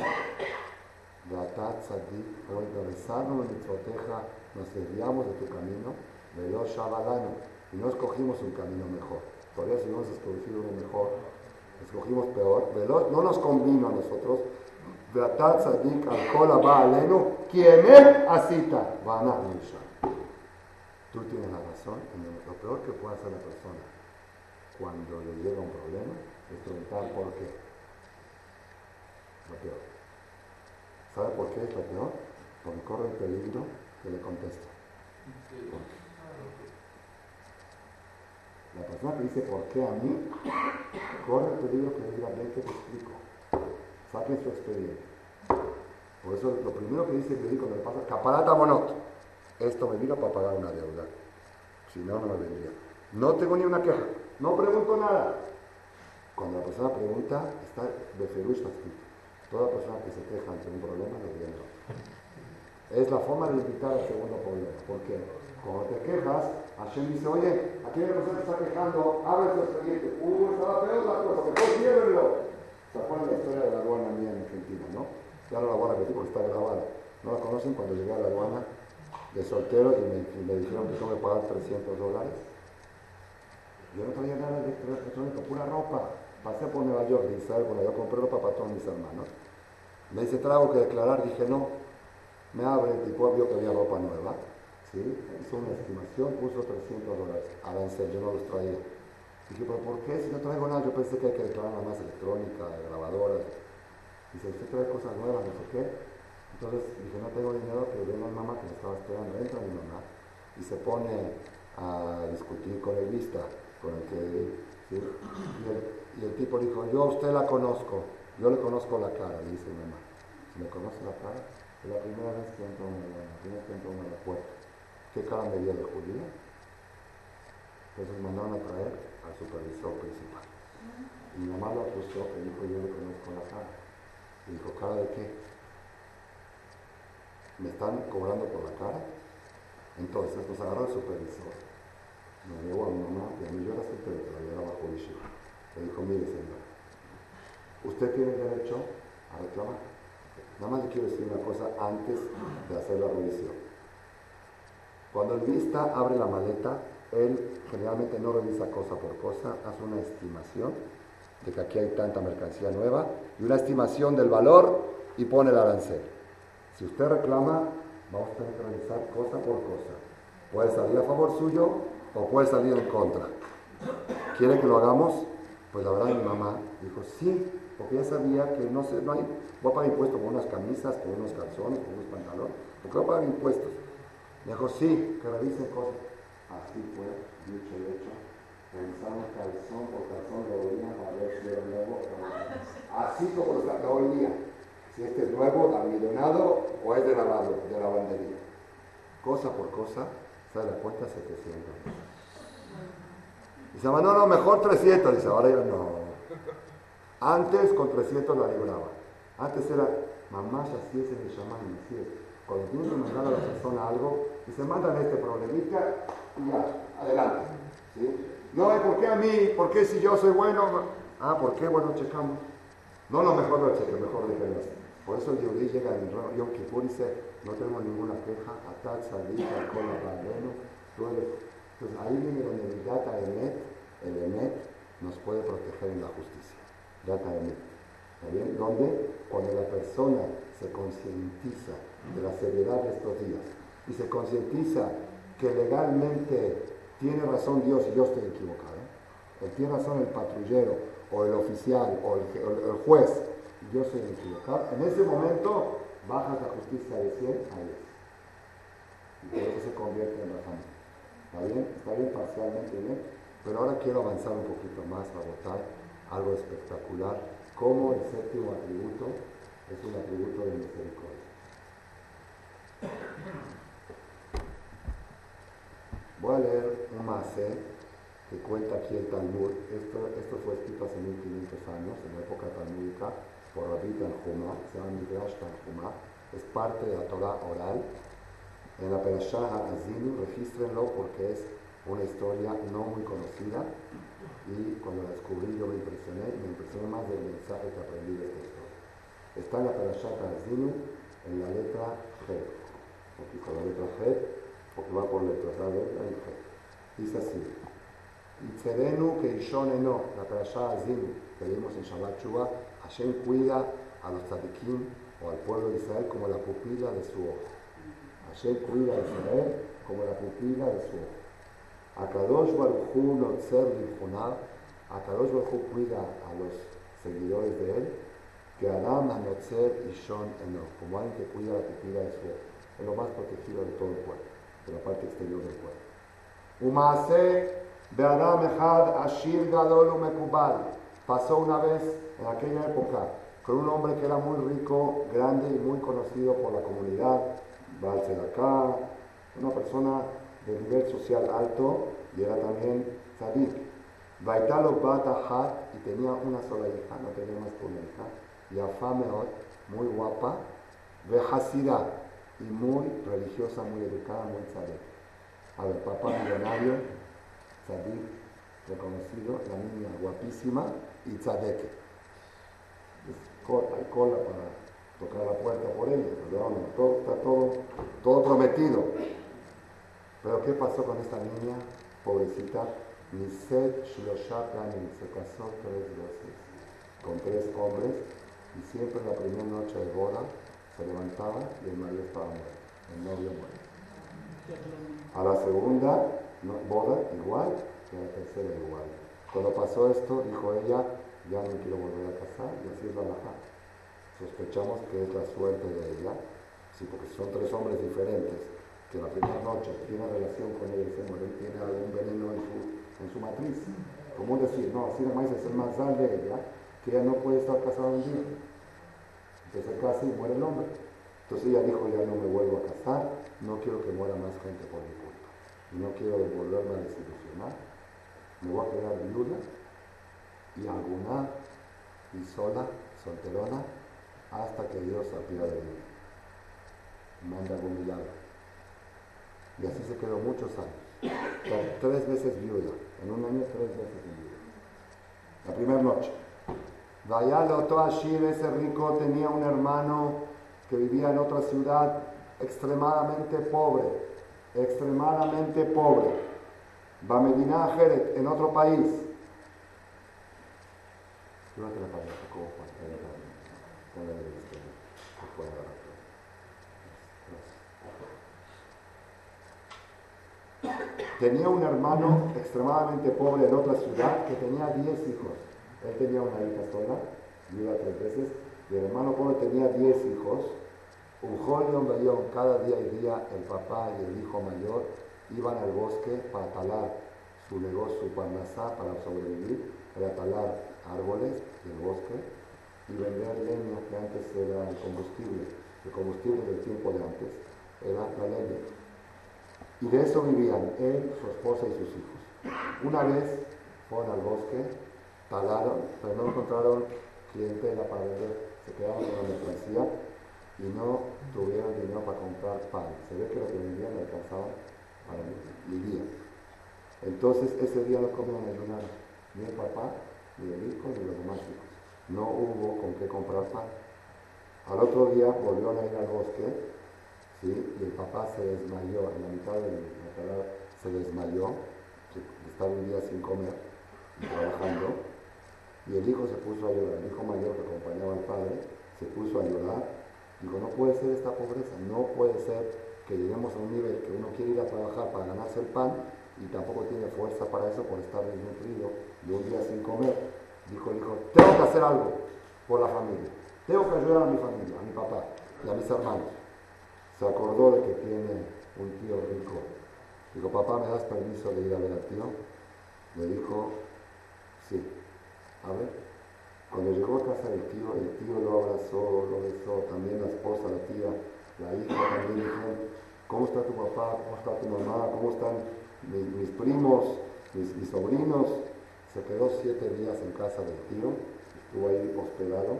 Beatat, tzadik, hoy regresarnos en proteja, nos desviamos de tu camino. Velo shabalano. Y no escogimos un camino mejor. Todavía si hemos escogido uno mejor, escogimos peor. no nos convino a nosotros ואתה צדיק על כל הבא עלינו, כי אמת עשית, ואנחנו נשאר. Tú tienes la razón en lo peor que puede hacer la persona cuando le llega un problema es preguntar por qué. Lo peor. ¿Sabe por qué es lo peor? Porque corre el peligro que le conteste. La persona que dice por qué a mí, corre el peligro que le diga, ven que te explico. Saque su expediente. Por eso lo primero que dice el médico le pasa, caparata monot. Esto me vino para pagar una deuda. Si no, no me vendría. No tengo ni una queja. No pregunto nada. Cuando la persona pregunta, está de ferush escrito. Toda persona que se queja ante un problema lo viene. Es la forma de evitar el segundo problema. ¿Por qué? Cuando te quejas, Hashem dice, oye, una persona que está quejando, abre tu expediente. Uh, estaba peor la cosa, que todo ciérrenlo. ¿Se acuerdan la historia de la aduana mía en Argentina, no? No la voy a repetir porque está grabada. ¿No la conocen? Cuando llegué a la aduana de soltero y me, dijeron que tengo que pagar 300 dólares. Yo no traía nada de electrónico, pura ropa. Pasé por Nueva York, de Israel, cuando yo compré ropa para todos mis hermanos. Me dice, trago que declarar, dije no. Me abre el tipo, vio que había ropa nueva ¿sí? Hizo una estimación, puso 300 dólares. Arancel, yo no los traía. Dije, pero ¿por qué? Si no traigo nada, yo pensé que hay que declarar nada más electrónica, grabadoras. Dice, usted trae cosas nuevas, no sé qué. Entonces dije, no tengo dinero, que venga mamá que me estaba esperando. Entra mi mamá y se pone a discutir con el vista, con el que... ¿sí? Y, el, y, el, tipo dijo, yo a usted la conozco, yo le conozco la cara, le dice mamá. Si me conoce la cara, es la primera vez que entro a una, la primera vez que entro a una puerta. ¿Qué cara medía de judía? Entonces mandaron a traer al supervisor principal. Y mi mamá lo acusó, que dijo, yo le conozco la cara. Y dijo, ¿cara de qué? ¿Me están cobrando por la cara? Entonces nos agarró el supervisor. Me llevó a mi mamá y a mí yo era soltero, pero yo era bajo Yeshiva. Le dijo, mire señor, usted tiene derecho a reclamar. Nada más le quiero decir una cosa antes de hacer la revisión. Cuando el vista abre la maleta, él generalmente no revisa cosa por cosa, hace una estimación de que aquí hay tanta mercancía nueva y una estimación del valor y pone el arancel. Si usted reclama, vamos a tener que revisar cosa por cosa. Puede salir a favor suyo o puede salir en contra. ¿Quiere que lo hagamos? Pues la verdad mi mamá dijo, sí, porque ya sabía que no, sé, no hay, voy a pagar impuestos por unas camisas, por unos calzones, por unos pantalones, porque voy a pagar impuestos. Dijo, sí, que revisen cosas. Así fue, dicho y hecho. Revisamos calzón por calzón, lo olían para ver si era nuevo. Así como lo olía. Si este es nuevo, almidonado o es de lavado, de lavandería. Cosa por cosa, sale la cuenta 700. Dice, no, no, mejor 300. Dice, ahora yo no. Antes con 300 la libraba. Antes era, mamá, así es el chamán, así es. Cuando tienes que mandar a la persona algo, se mandan este problemita y ya, adelante. ¿sí? No, ¿por qué a mí? ¿Por qué si yo soy bueno? Ah, ¿por qué? Bueno, checamos. No lo mejor lo cheque, mejor déjenlo Por eso el Yehudi llega en Yom Kippur dice, no tenemos ninguna queja, atat, salir, alcohol, rabeno, Entonces ahí viene donde el data emet, el emet, nos puede proteger en la justicia. Data emet. ¿Está bien? Donde cuando la persona se concientiza de la seriedad de estos días y se concientiza que legalmente tiene razón Dios y yo estoy equivocado. ¿eh? tiene razón el patrullero o el oficial o el, juez y yo estoy equivocado. En ese momento bajas la justicia de 100 a 10. Y por eso se convierte en razón. ¿Está bien? Está bien parcialmente bien. Pero ahora quiero avanzar un poquito más a votar algo espectacular, como el séptimo atributo es un atributo de misericordia. Voy a leer un masé que cuenta aquí el Talmud. Esto, esto fue escrito hace 1500 años, en la época talmúdica, por Rabbi Tanjuma, se llama Midrash Tanjuma. Es parte de la Torah oral. En la Perashah Azinu, regístrenlo porque es una historia no muy conocida y cuando la descubrí yo me impresioné y me impresioné más del mensaje que aprendí de esta historia. Está en la Perashah Azinu en la letra G aquí con la letra G, porque va por letras, la letra y G. Dice así, Itzerenu que no, la parasha Azim, que en Shabbat Shua, Hashem cuida a los tzadikim o al pueblo de Israel como la pupila de su ojo. Hashem cuida a Israel como la pupila de su ojo. Akadosh Baruch Hu Notzer Limchunah, Akadosh Baruch Hu cuida a los seguidores de él, que Adam Notzer Ishon Eno, como alguien que cuida la pupila de su ojo es lo más protegido de todo el cuerpo, de la parte exterior del cuerpo. Umase Be'adam Echad Ashir Gadol Umekubal. Pasó una vez en aquella época con un hombre que era muy rico, grande y muy conocido por la comunidad, Acá, una persona de nivel social alto y era también tzadik. Baitalo Bata y tenía una sola hija, no tenía más que una hija, y muy guapa, Vejasida y muy religiosa, muy educada, muy tzadik. A ver, papá millonario, tzadik, reconocido, la niña guapísima y tzadeke. Hay cola para tocar la puerta por ella, pero todo, está todo, todo prometido. Pero ¿qué pasó con esta niña? Pobrecita, Niset Shloshatani se casó tres veces con tres hombres y siempre la primera noche de boda se levantaba y el marido estaba muerto, el novio muerto. A la segunda boda igual y a la tercera igual. Cuando pasó esto, dijo ella, ya no quiero volver a casar y así es la baja. Sospechamos que es la suerte de ella, sí, porque son tres hombres diferentes que la primera noche tiene relación con ella y se muere, tiene algún veneno en su, en su matriz. ¿Cómo decir? No, así nomás es el más de ella, que ella no puede estar casada un día. Entonces y muere el hombre. Entonces ella dijo, ya no me vuelvo a casar, no quiero que muera más gente por mi culpa. No quiero volverme a desilusionar. Me voy a quedar viuda y alguna y sola, solterona, hasta que Dios apiade de mí. Manda algún milagro. Y así se quedó muchos años. Tres veces viuda. En un año, tres veces viuda. La primera noche. Vayalo Toashir, ese rico, tenía un hermano que vivía en otra ciudad extremadamente pobre. Extremadamente pobre. Bamedina Jeret, en otro país. Tenía un hermano extremadamente pobre en otra ciudad que tenía 10 hijos. Él tenía una hija sola, viva tres veces, y el hermano pobre tenía 10 hijos. Un joven veía cada día y día el papá y el hijo mayor iban al bosque para talar su negocio, su panazá, para sobrevivir, para talar árboles del bosque y vender leña que antes era el combustible. El combustible del tiempo de antes era la leña. Y de eso vivían él, su esposa y sus hijos. Una vez fueron al bosque, talaron, pero no encontraron clientela para vender, se quedaron con la mercancía y no tuvieron dinero para comprar pan. Se ve que lo que vendían le alcanzaba para día. Entonces ese día no comían ayunar, ni el papá, ni el hijo, ni los demás hijos. No hubo con qué comprar pan. Al otro día volvieron a ir al bosque y el papá se desmayó, en la mitad de la se desmayó, estaba un día sin comer, trabajando, y el hijo se puso a llorar, el hijo mayor que acompañaba al padre, se puso a llorar, dijo, no puede ser esta pobreza, no puede ser que lleguemos a un nivel que uno quiere ir a trabajar para ganarse el pan y tampoco tiene fuerza para eso por estar desnutrido y un día sin comer. Dijo el hijo, tengo que hacer algo por la familia, tengo que ayudar a mi familia, a mi papá y a mis hermanos se acordó de que tiene un tío rico. Dijo, papá, ¿me das permiso de ir a ver al tío? Le dijo, sí. A ver, cuando llegó a casa del tío, el tío lo abrazó, lo besó, también la esposa, la tía, la hija también dijo, ¿cómo está tu papá? ¿Cómo está tu mamá? ¿Cómo están mis, primos, mis, sobrinos? Se quedó siete días en casa del tío, estuvo ahí hospedado.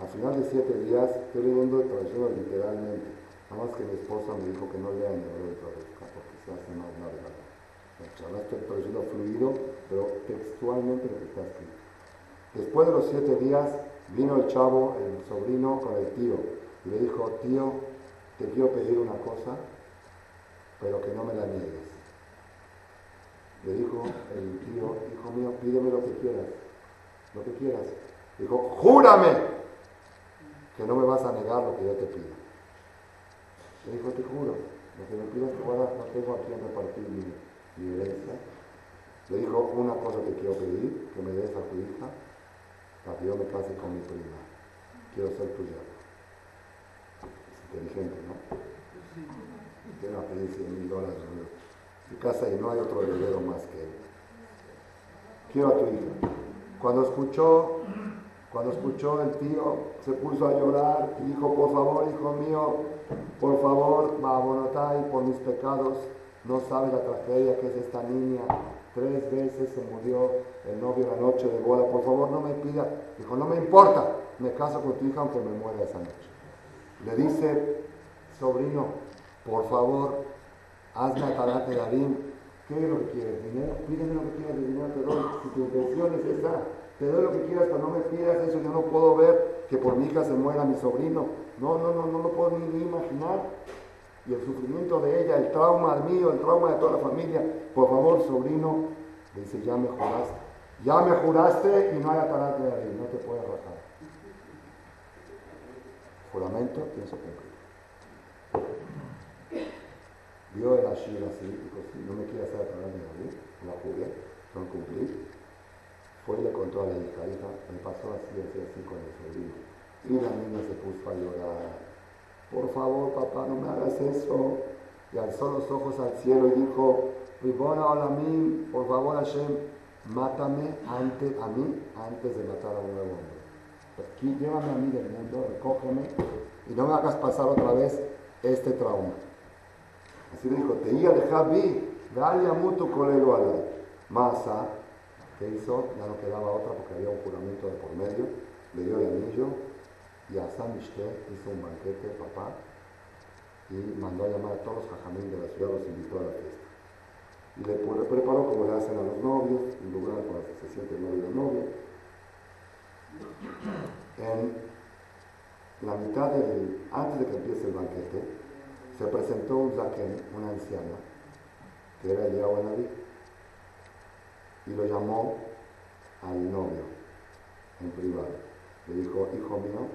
Al final de siete días, estoy leyendo traduciendo literalmente, Nada más que mi esposa me dijo que no lea en hebreo y traduzca porque se hace más verdad. La estoy traduciendo fluido, pero textualmente lo que está escrito. Después de los siete días vino el chavo, el sobrino, con el tío le dijo, tío, te quiero pedir una cosa, pero que no me la niegues. Le dijo el tío, hijo mío, pídeme lo que quieras, lo que quieras. Dijo, júrame que no me vas a negar lo que yo te pido. Le dijo, te juro, lo que me pidas que pueda, no tengo a quien repartir mi, mi herencia. Le dijo, una cosa te quiero pedir, que me des a tu hija, para que yo me case con mi prima. Quiero ser tuya. Es inteligente, ¿no? Quiero pedir 100 mil dólares. Se casa y no hay otro heredero más que él. Quiero a tu hija. Cuando escuchó Cuando escuchó el tío, se puso a llorar y dijo, por favor, hijo mío, por favor, y por mis pecados, no sabe la tragedia que es esta niña. Tres veces se murió el novio la noche de boda. Por favor, no me pida. Dijo, no me importa, me caso con tu hija aunque me muera esa noche. Le dice, sobrino, por favor, hazme a de David. ¿Qué es lo que quieres? ¿Dinero? Pídeme lo que quieras de dinero, te doy. Si tu intención es esa, te doy lo que quieras, pero no me pidas eso. Yo no puedo ver que por mi hija se muera mi sobrino. No, no, no, no lo puedo ni, imaginar. Y el sufrimiento de ella, el trauma mío, el trauma de toda la familia. Por favor, sobrino, le dice, ya me juraste. Ya me juraste y no hay atarate de ahí, no te puedes rajar. Juramento, que cumplir. Vio el Ashir así, dijo, no me quiere hacer atarate de ahí, la jugué, no cumplí fue y le contó a la hija, hija, me pasó así, así, así con el sobrino. Y la niña se puso a llorar. Por favor, papá, no me hagas eso. Y alzó los ojos al cielo y dijo, hola mí, por favor Hashem, mátame antes, a mí antes de matar a un nuevo hombre. Aquí, llévame a mí del mundo, recógeme y no me hagas pasar otra vez este trauma. Así le dijo, te iba a dejar vi, dale a mutu colelo a la masa ¿Qué hizo? Ya no quedaba otra porque había un juramento de por medio. Le dio el anillo y a San hizo un banquete, papá, y mandó a llamar a todos los jajamín de la ciudad, los invitó a la fiesta. Y le preparó como le hacen a los novios, un lugar para que se siente novio y novia. En la mitad del, antes de que empiece el banquete, se presentó un zaken, una anciana, que era el Naví y lo llamó al novio en privado. Le dijo, hijo mío,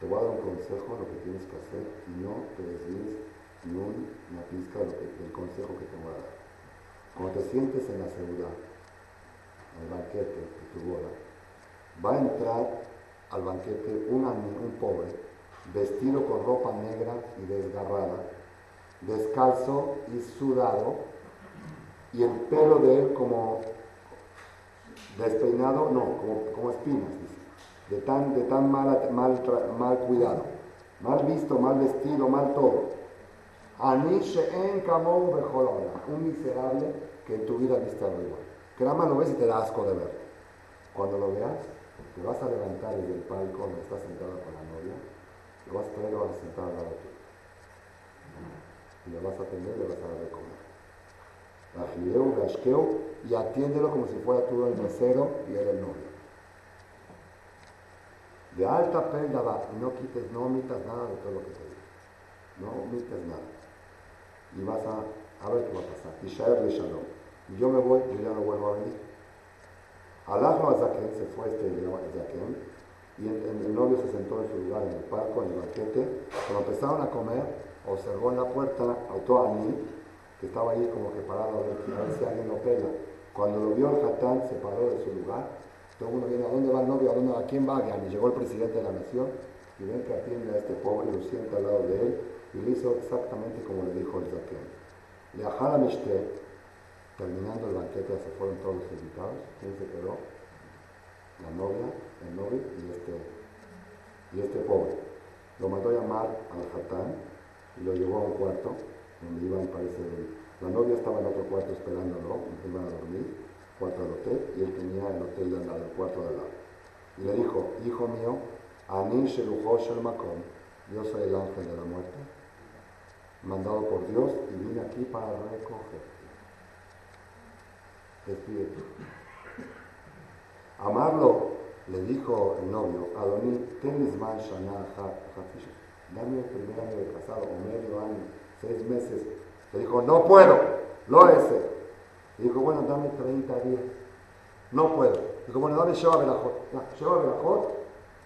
te voy a dar un consejo lo que tienes que hacer y no te desvíes ni una pizca del consejo que te voy a dar. Cuando te sientes en la seguridad, en el banquete de tu boda, va a entrar al banquete un, un pobre, vestido con ropa negra y desgarrada, descalzo y sudado, y el pelo de él como Despeinado, no, como, como espinas, De tan, de tan mal, mal, cuidado. Mal visto, mal vestido, mal todo. Anishe en un miserable que en tu vida viste algo igual. Que nada más lo ves y te da asco de ver. Cuando lo veas, te vas a levantar desde el palco donde estás sentada con la novia, lo vas a traer lo vas a sentar al lado tuyo. Y le vas a atender y le vas a dar de comer y atiéndelo como si fuera tú el mesero y él el novio. De alta penda va, y no quites, no omitas nada de todo lo que te digo. No omites nada. Y vas a, a ver qué va a pasar. Y Shaer Shalom. Y yo me voy y ya no vuelvo a venir. Alajno a Zaken, se fue este Zaken, y el, novio se sentó en su lugar en el palco, en el banquete. Cuando empezaron a comer, observó en la puerta a mí que estaba ahí como que parado a ver, si alguien lo pega. Cuando lo vio el Hatán, se paró de su lugar. Todo mundo viene, ¿a dónde va el novio? ¿A, dónde, a quién va? Y llegó el presidente de la nación y ven que atiende a este pobre, lo sienta al lado de él y le hizo exactamente como le dijo el Zaquén. Le Mishte, terminando el banquete, se fueron todos los invitados. ¿Quién se quedó? La novia, el novio y este, y este pobre. Lo mandó a llamar al Hatán y lo llevó a un cuarto donde iban, parece, la novia estaba en otro cuarto esperándolo, iban a dormir, cuarto del hotel, y él tenía el hotel de al lado, el cuarto de lado. Y le dijo, hijo mío, Ani Sheluhosh Makom, yo soy el ángel de la muerte, mandado por Dios y vine aquí para recogerte. Despídete. Amarlo, le dijo el novio, Adoní, ten man shana dame el primer año de casado o medio año seis meses. Le dijo, no puedo, lo ese. Dijo, bueno, dame 30 días. No puedo. Dijo, bueno, dame Sheba Belajot. Sheba Belajot,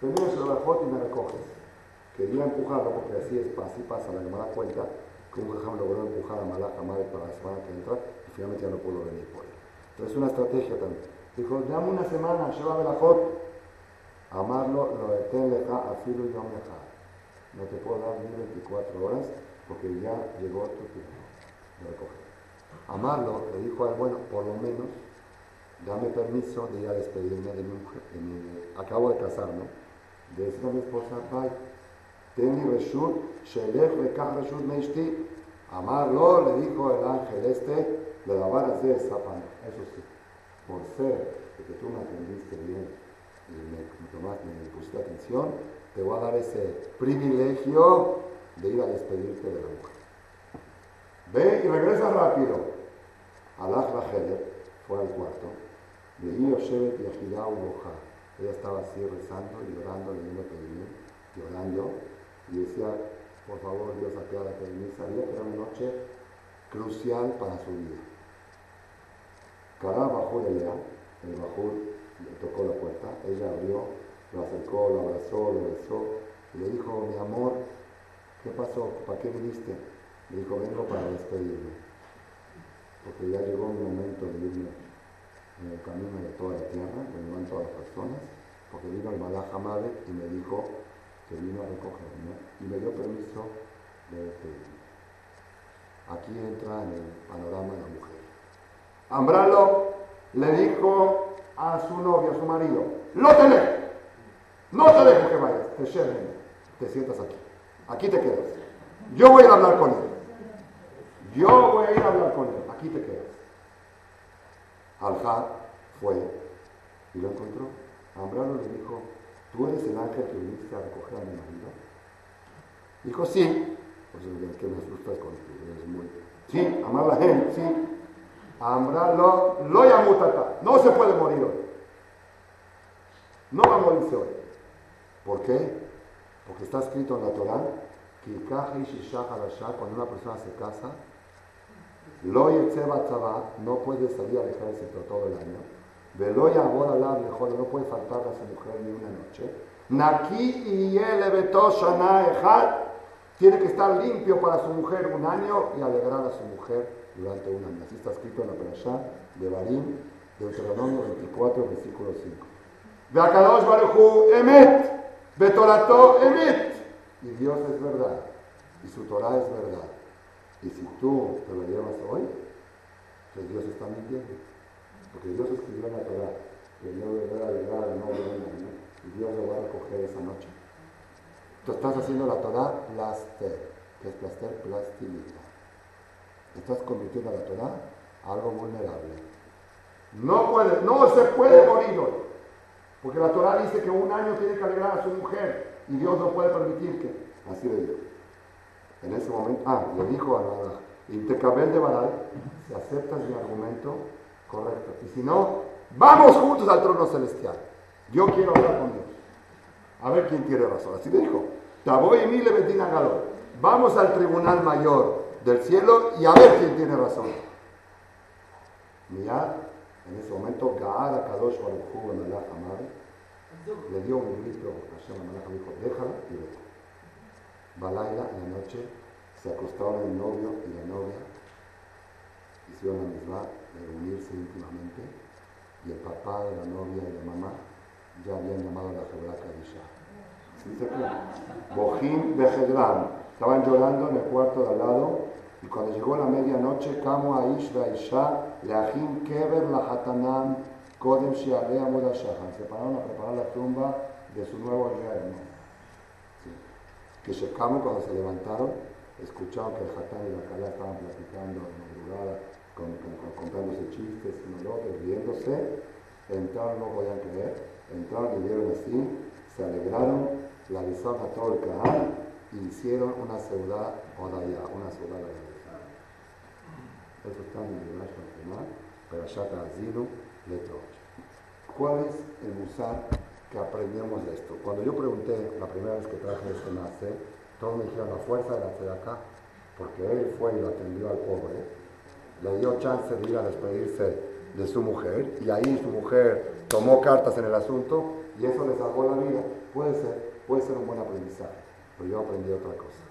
termina Sheba Belajot y me recoges. Quería empujarlo porque así es, así pasa, la llamada cuenta que un jajam logró empujar a Madre para la semana que entra y finalmente ya no pudo venir por él. Entonces, una estrategia también. Dijo, dame una semana, Sheba Belajot. Amarlo, lo detenleja, afilo y yo No te puedo dar ni 24 horas porque ya llegó tu tiempo de recoger. Amarlo le dijo al bueno, por lo menos dame permiso de ir a despedirme de mi mujer, de mi- acabo de casarme, de decir a mi esposa, bye, ten mi reshut, shelech lekach reshut meishti, amarlo, le dijo el ángel este, de la vara de Zapana, eso sí, por ser que tú me atendiste bien y me, me me pusiste atención, te voy a dar ese privilegio de ir a despedirte de la mujer. Ve y regresa rápido. Alaj Rajelet fue al cuarto. Veía Shevet y Ejidá Uboja. Ella estaba así rezando, llorando, leyendo Tehilim, llorando, y decía, por favor, Dios, aclara Tehilim. Sabía que era una noche crucial para su vida. Cada Bajur ella, el Bajur le tocó la puerta, ella abrió, lo acercó, lo abrazó, lo besó, y le dijo, mi amor, ¿qué pasó? ¿Para qué viniste? Le dijo, vengo para despedirme, porque ya llegó mi momento de irme en el camino de toda la tierra, donde van todas las personas, porque vino el Malach Hamade y me dijo que vino a recogerme y me dio permiso de despedirme. Aquí entra en el panorama la mujer. Ambralo le dijo a su novio, a su marido, no te no te dejo que vayas, te sherren, te sientas aquí, aquí te quedas. Yo voy a hablar con él. Yo voy a ir a hablar con él, aquí te quedas. Alja fue y lo encontró. Ambrano le dijo, ¿tú eres el ángel que viniste a recoger a mi marido? Dijo, sí. Pues que me asustas con muy... Sí, amar la gente, sí. Ambrano lo yamutata. No se puede morir hoy. No va a morirse hoy. ¿Por qué? Porque está escrito en la Torah que cuando una persona se casa, lo no puede salir al ejército todo el año. Veloya ahora mejor no puede faltar a su mujer ni una noche. Naki y tiene que estar limpio para su mujer un año y alegrar a su mujer durante un año. Así está escrito en la Perashá de Barim, Deuteronomio 24, versículo 5. Veakadosh Baruchu Emet, Emet. Y Dios es verdad, y su Torah es verdad. Y si tú te lo llevas hoy, pues Dios está mintiendo. Porque Dios escribió la Torah que no deberá llegar al nuevo año, y Dios lo va a recoger esa noche. Tú estás haciendo la Torah plaster, que es plaster plastilina. Estás convirtiendo a la Torah algo vulnerable. No puede, no se puede morir hoy. Porque la Torah dice que un año tiene que alegrar a su mujer y Dios no puede permitir que. Así le dijo. En ese momento, ah, le dijo a la Intecabel de Baral, si aceptas mi argumento, correcto. Y si no, vamos juntos al trono celestial. Yo quiero hablar con Dios. A ver quién tiene razón. Así le dijo. Taboy y Mile Betina Galor. Vamos al tribunal mayor del cielo y a ver quién tiene razón. Mirad, en ese momento, Gaara Kadosh Baruchu Amar le dio un grito a Hashem Melach dijo, déjala y vete. Balaila, en la noche, se acostaron el novio y la novia, hicieron la misma de reunirse íntimamente, y el papá de la novia y la mamá ya habían llamado a la Jebra Kadisha. ¿Sí dice aquí? Bojín. Estaban llorando en el cuarto de al lado, y cuando llegó la medianoche, Kamo Aish Isha, La. Se pararon a preparar la tumba de su nuevo yerno. Que cuando se levantaron, escucharon que el Hatán y la Kalá estaban platicando en madrugada, con, con, con, contándose chistes, uno otro, riéndose. Entraron, no podían creer, entraron y vieron así, se alegraron, le avisaron a todo el Kahal y hicieron una ciudad Odaya, una ciudad de Eso está en el Nacional, pero allá Azilu, letra 8. ¿Cuál es el musar que aprendemos de esto? Cuando yo pregunté la primera vez que traje este nace, todos me dijeron la fuerza de la tzedakah, porque él fue y lo atendió al pobre, le dio chance de ir a despedirse de su mujer, y ahí su mujer tomó cartas en el asunto, y eso le salvó la vida. Puede ser, puede ser un buen aprendizaje, pero yo aprendí otra cosa.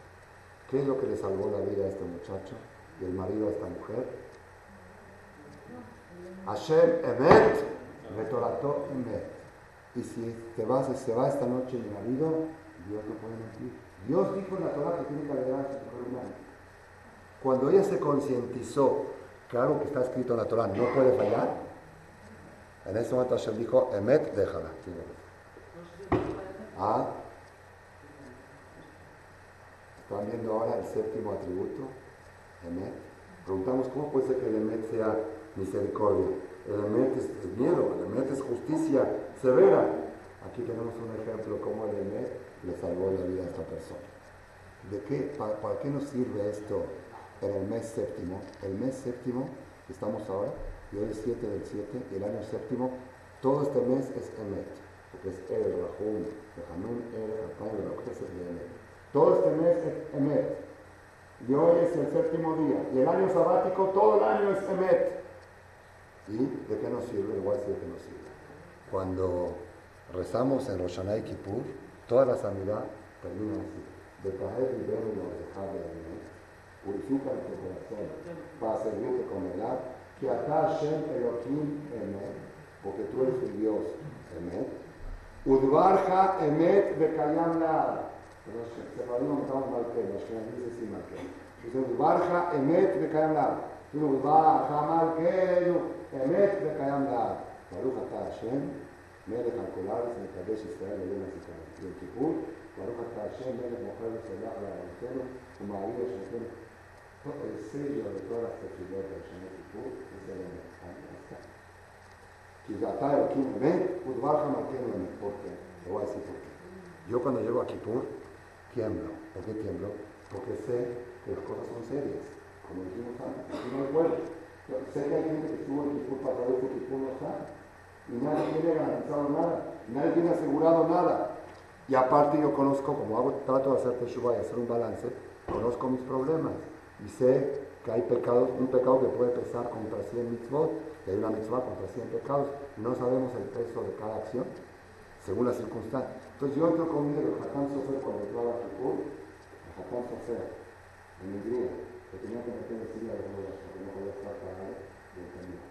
¿Qué es lo que le salvó la vida a este muchacho y el marido a esta mujer? Hashem Emet, Retorato Emet. Y si te vas se va esta noche mi marido, Dios no puede mentir. Dios dijo en la Torah que tiene que alegrar a su mujer año. Cuando ella se concientizó que algo que está escrito en la Torah no puede fallar, En ese momento Hashem dijo, Emet, déjala. ¿Ah? ¿Están viendo ahora el séptimo atributo? Emet. Preguntamos, ¿cómo puede ser que el Emet sea misericordia? El Emet es, miedo, el Emet es justicia severa. Aquí tenemos un ejemplo cómo el Emet le salvó la vida a esta persona. ¿De qué, para, para qué nos sirve esto en el mes séptimo? El mes séptimo, estamos ahora, y hoy es 7 del 7, y el año séptimo, todo este mes es Emet, porque es El, Rahum, Hanun, El, Hatay, lo que es de Emet. Todo este mes es Emet, y hoy es el séptimo día, y el año sabático, todo el año es Emet. ¿Y de qué nos sirve? Igual sí de qué nos sirve. Cuando rezamos en Rosh Hashanah y Kippur, toda la sanidad termina así. De caer y ver y dejar de Emet. Purifica tu corazón para servirte con el que acá Hashem Elohim Emet, porque tú eres el Dios Emet, Udvarja Emet Bekayam ספר היום נקרא מלכה, אשכנזי זה סימלכה. וזהו לך אמת וקיים לעד. כאילו ברך מלכנו אמת וקיים לעד. ברוך אתה השם, מלך על כל הארץ, מקדש ישראל ללב הזיכרון. יום כיפור, ברוך אתה השם, מלך מוכר וצלח לארצנו, ומעליב את שנינו. סג'ר וכל הספירות בשני כיפור, וזה לא נכון. כי זה אתה אלוקים אמת, ודברך מלכנו אמת. אוקיי, זה וואי כן. סיפור. כן. יוקנה יבוא הכיפור. Tiemblo. ¿Por qué tiemblo? Porque sé que las cosas son serias. Como dijimos antes, aquí no bueno. Sé que hay gente que estuvo en Kippur pasado y Kippur no está. Y nadie tiene garantizado nada. Nadie tiene asegurado nada. Y aparte yo conozco, como hago, trato de hacer teshuva y hacer un balance, conozco mis problemas y sé que hay pecados, un pecado que puede pesar contra 100 mitzvot, y hay una mitzvah contra 100 pecados, no sabemos el peso de cada acción, según la circunstancia. Entonces yo entro conmigo el Hakam Sofer cuando entraba a Kippur, el Hakam Sofer, en mi griego, que tenía que meter el silla de ruedas, porque no podía estar parado de camino.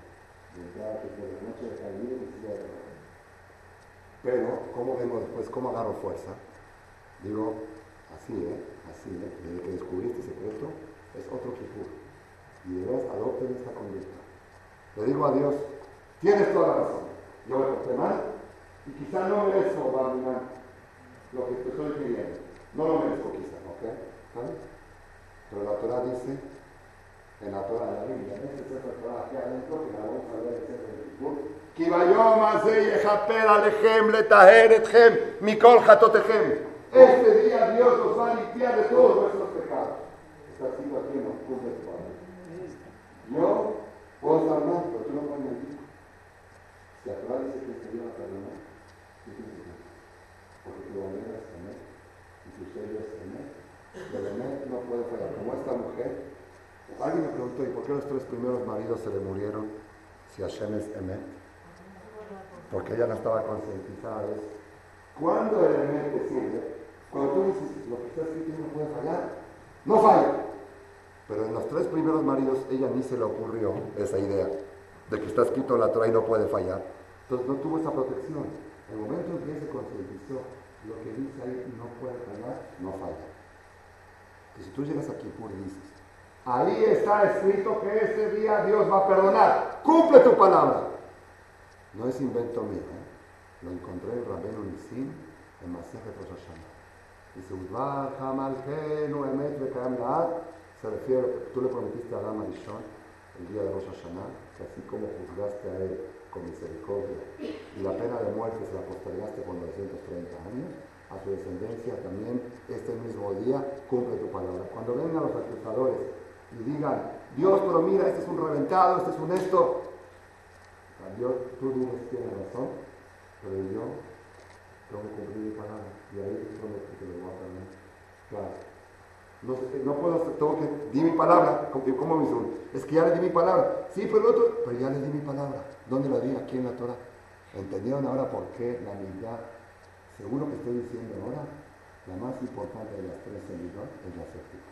De entrada que fue de noche de caer y silla de ruedas. Pero, ¿cómo vengo después? ¿Cómo agarro fuerza? Digo, así, ¿eh? Así, ¿eh? Desde que descubrí este secreto, es otro Kipur. Y de verdad adopten esta conducta. Le digo a Dios, tienes toda la razón. Yo me porté mal y quizá no merezco, Barminan, lo que te estoy pidiendo. No lo merezco quizá, ¿ok? ¿Sabes? Pero la Torah dice, en la Torah de la Biblia, en este de Torah aquí adentro, que la vamos a ver el Sefer de Kipur, כי ביום הזה יכפר עליכם לטהר אתכם מכל חטאותיכם. Este día Dios os va a limpiar de todos vuestros pecados está haciendo aquí en los de Padre. Yo puedo estar mal, pero tú no puedes mentir. Si la Torah dice que se iba a porque tu bandera es Emet y tu sello es Emet. El Emet no puede fallar. Como esta mujer, alguien me preguntó, ¿y por qué los tres primeros maridos se le murieron si Hashem es Emet? Porque ella no estaba concientizada de eso. ¿Cuándo el Emet te sirve? Cuando tú dices, lo que está escrito no puede fallar. No falla. Pero en los tres primeros maridos ella ni se le ocurrió esa idea de que está escrito en la Torah y no puede fallar. Entonces no tuvo esa protección. En el momento en que se concientizó, lo que dice ahí no puede fallar, no falla. Y si tú llegas aquí y dices, ahí está escrito que ese día Dios va a perdonar, cumple tu palabra. No es invento mío, ¿eh? lo encontré en Rabenu Nisim en Masejet Rosh. Dice, Emet se refiere a lo que tú le prometiste a Adán Arishon el día de Rosh Hashanah, que así como juzgaste a él con misericordia y la pena de muerte se la postergaste por 930 años, a su descendencia también este mismo día cumple tu palabra. Cuando vengan los acusadores y digan, Dios, pero mira, este es un reventado, este es un esto, Dios, tú dices que tiene razón, pero yo tengo que cumplir mi palabra y ahí donde te lo voy a perder. Claro. No, no puedo, tengo que, di mi palabra, ¿cómo me hizo? Es que ya le di mi palabra. Sí, pero el otro, pero ya le di mi palabra. ¿Dónde la di? Aquí en la Torah. ¿Entendieron ahora por qué la mitad? Seguro que estoy diciendo ahora, la más importante de las tres semillas es la séptima.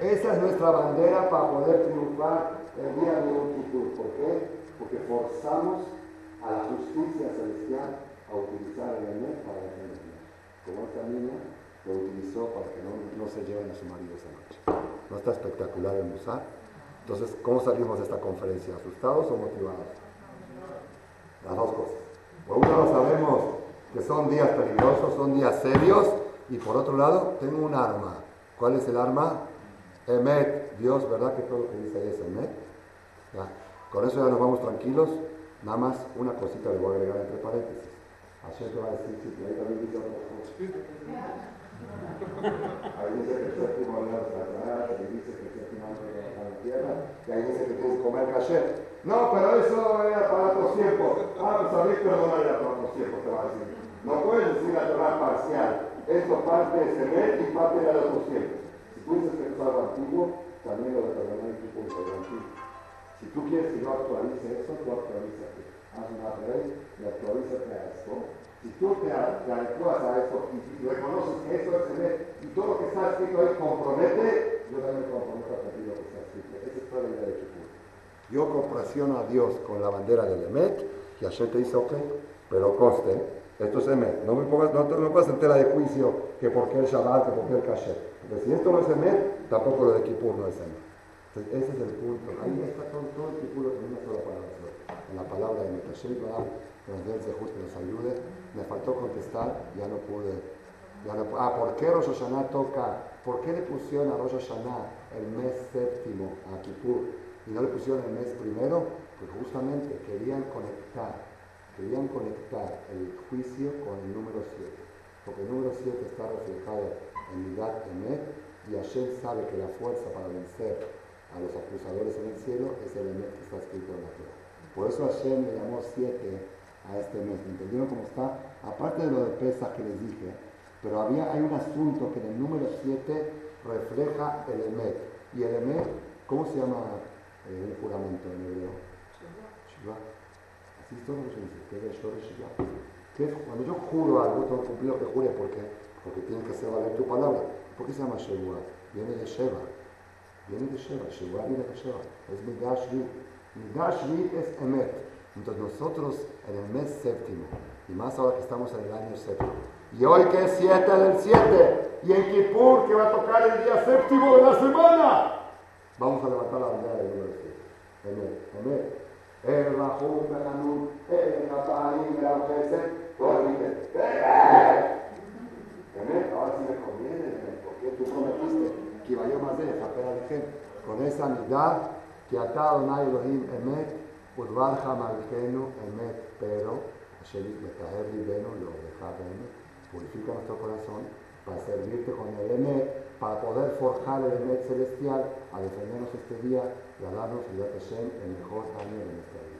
Esa es nuestra bandera para poder triunfar el día de Yom Kippur. ¿Por qué? Porque forzamos a la justicia celestial a utilizar el Emet para defendernos. Como esta niña lo utilizó para que no, se lleven a su marido esa noche. ¿No está espectacular el Musar? Entonces, ¿cómo salimos de esta conferencia? ¿Asustados o motivados? Las dos cosas. Por un lado sabemos que son días peligrosos, son días serios, y por otro lado tengo un arma. ¿Cuál es el arma? Emet, Dios, ¿verdad que todo lo que dice ahí es Emet? Con eso ya nos vamos tranquilos. Nada más una cosita le voy a agregar entre paréntesis. Ayer te va a decir, si ahí también dice otra cosa. Ahí dice que el séptimo de la Satanás, ahí dice que el séptimo de la tierra, y ahí dice que tienes que comer caché. No, pero eso era para otros tiempos. Ah, pues a mí perdona era para otros tiempos, te va a decir. No puedes decir la Torah parcial. Esto parte de Semet y parte de otros tiempos. Si tú dices que es algo antiguo, también lo de el tipo de antiguo. Si tú quieres que yo actualice eso, tú actualízate. Haz un upgrade y actualízate a esto. Si tú te, adecuas a esto y, reconoces que eso es Emet y todo lo que está escrito ahí compromete, yo también me comprometo a pedir lo que está escrito. Esa es toda la idea de Kippur. Yo compraciono a Dios con la bandera del Emet y ayer te dice, ok, pero coste, esto es Emet. No me pongas, no, no puedes tela de juicio que por qué el Shabbat, que por qué el Kasher. Porque si esto no es Emet, tampoco lo de Kippur no es Emet. Entonces, ese es el punto. Ahí está todo, todo el título en una sola palabra. En la de que nos el que nos ayude. Me faltó contestar, ya no pude. Ah, ¿por qué Rosh Hashanah toca? ¿Por qué le pusieron a Rosh Hashanah el mes séptimo a Kippur y no le pusieron el mes primero? Pues justamente querían conectar, querían conectar el juicio con el número 7. Porque el número 7 está reflejado en Midat Emet y Hashem sabe que la fuerza para vencer a los acusadores en el cielo es el mes que está escrito en la Torah. Por eso Hashem le llamó siete a este mes. ¿Entendieron cómo está? Aparte de lo de pesas que les dije, pero había, hay un asunto que en el número 7 refleja el Emet. Y el Emet, ¿cómo se llama eh, el juramento en hebreo? Shiva. Así es todo lo que se dice, que es Shiva. Cuando yo juro algo, tengo que cumplir lo que jure. ¿Por qué? Porque tiene que ser valer tu palabra. ¿Por qué se llama Sheva? Viene de Sheva. Viene de Sheva, Sheva viene de Sheva. Es Midash Vid. Midash Vid es Emet. Entonces nosotros en el mes séptimo, y más ahora que estamos en el año séptimo, y hoy que es 7 del 7, y en Kippur que va a tocar el día séptimo de la semana, vamos a levantar la bandera del número 7. Emet, Emet. El Rahum, el Hanun, el el Abeset, todo el Emet, ahora sí me conviene, porque tú prometiste que vaya más de con esa mitad que atado Adonai Elohim Emet, Urbarja Malkenu Emet, pero Metaher Libeno lo deja Emet, purifica nuestro corazón para servirte con el Emet, para poder forjar el Emet celestial, a defendernos este día y a darnos, el mejor año de nuestra vida.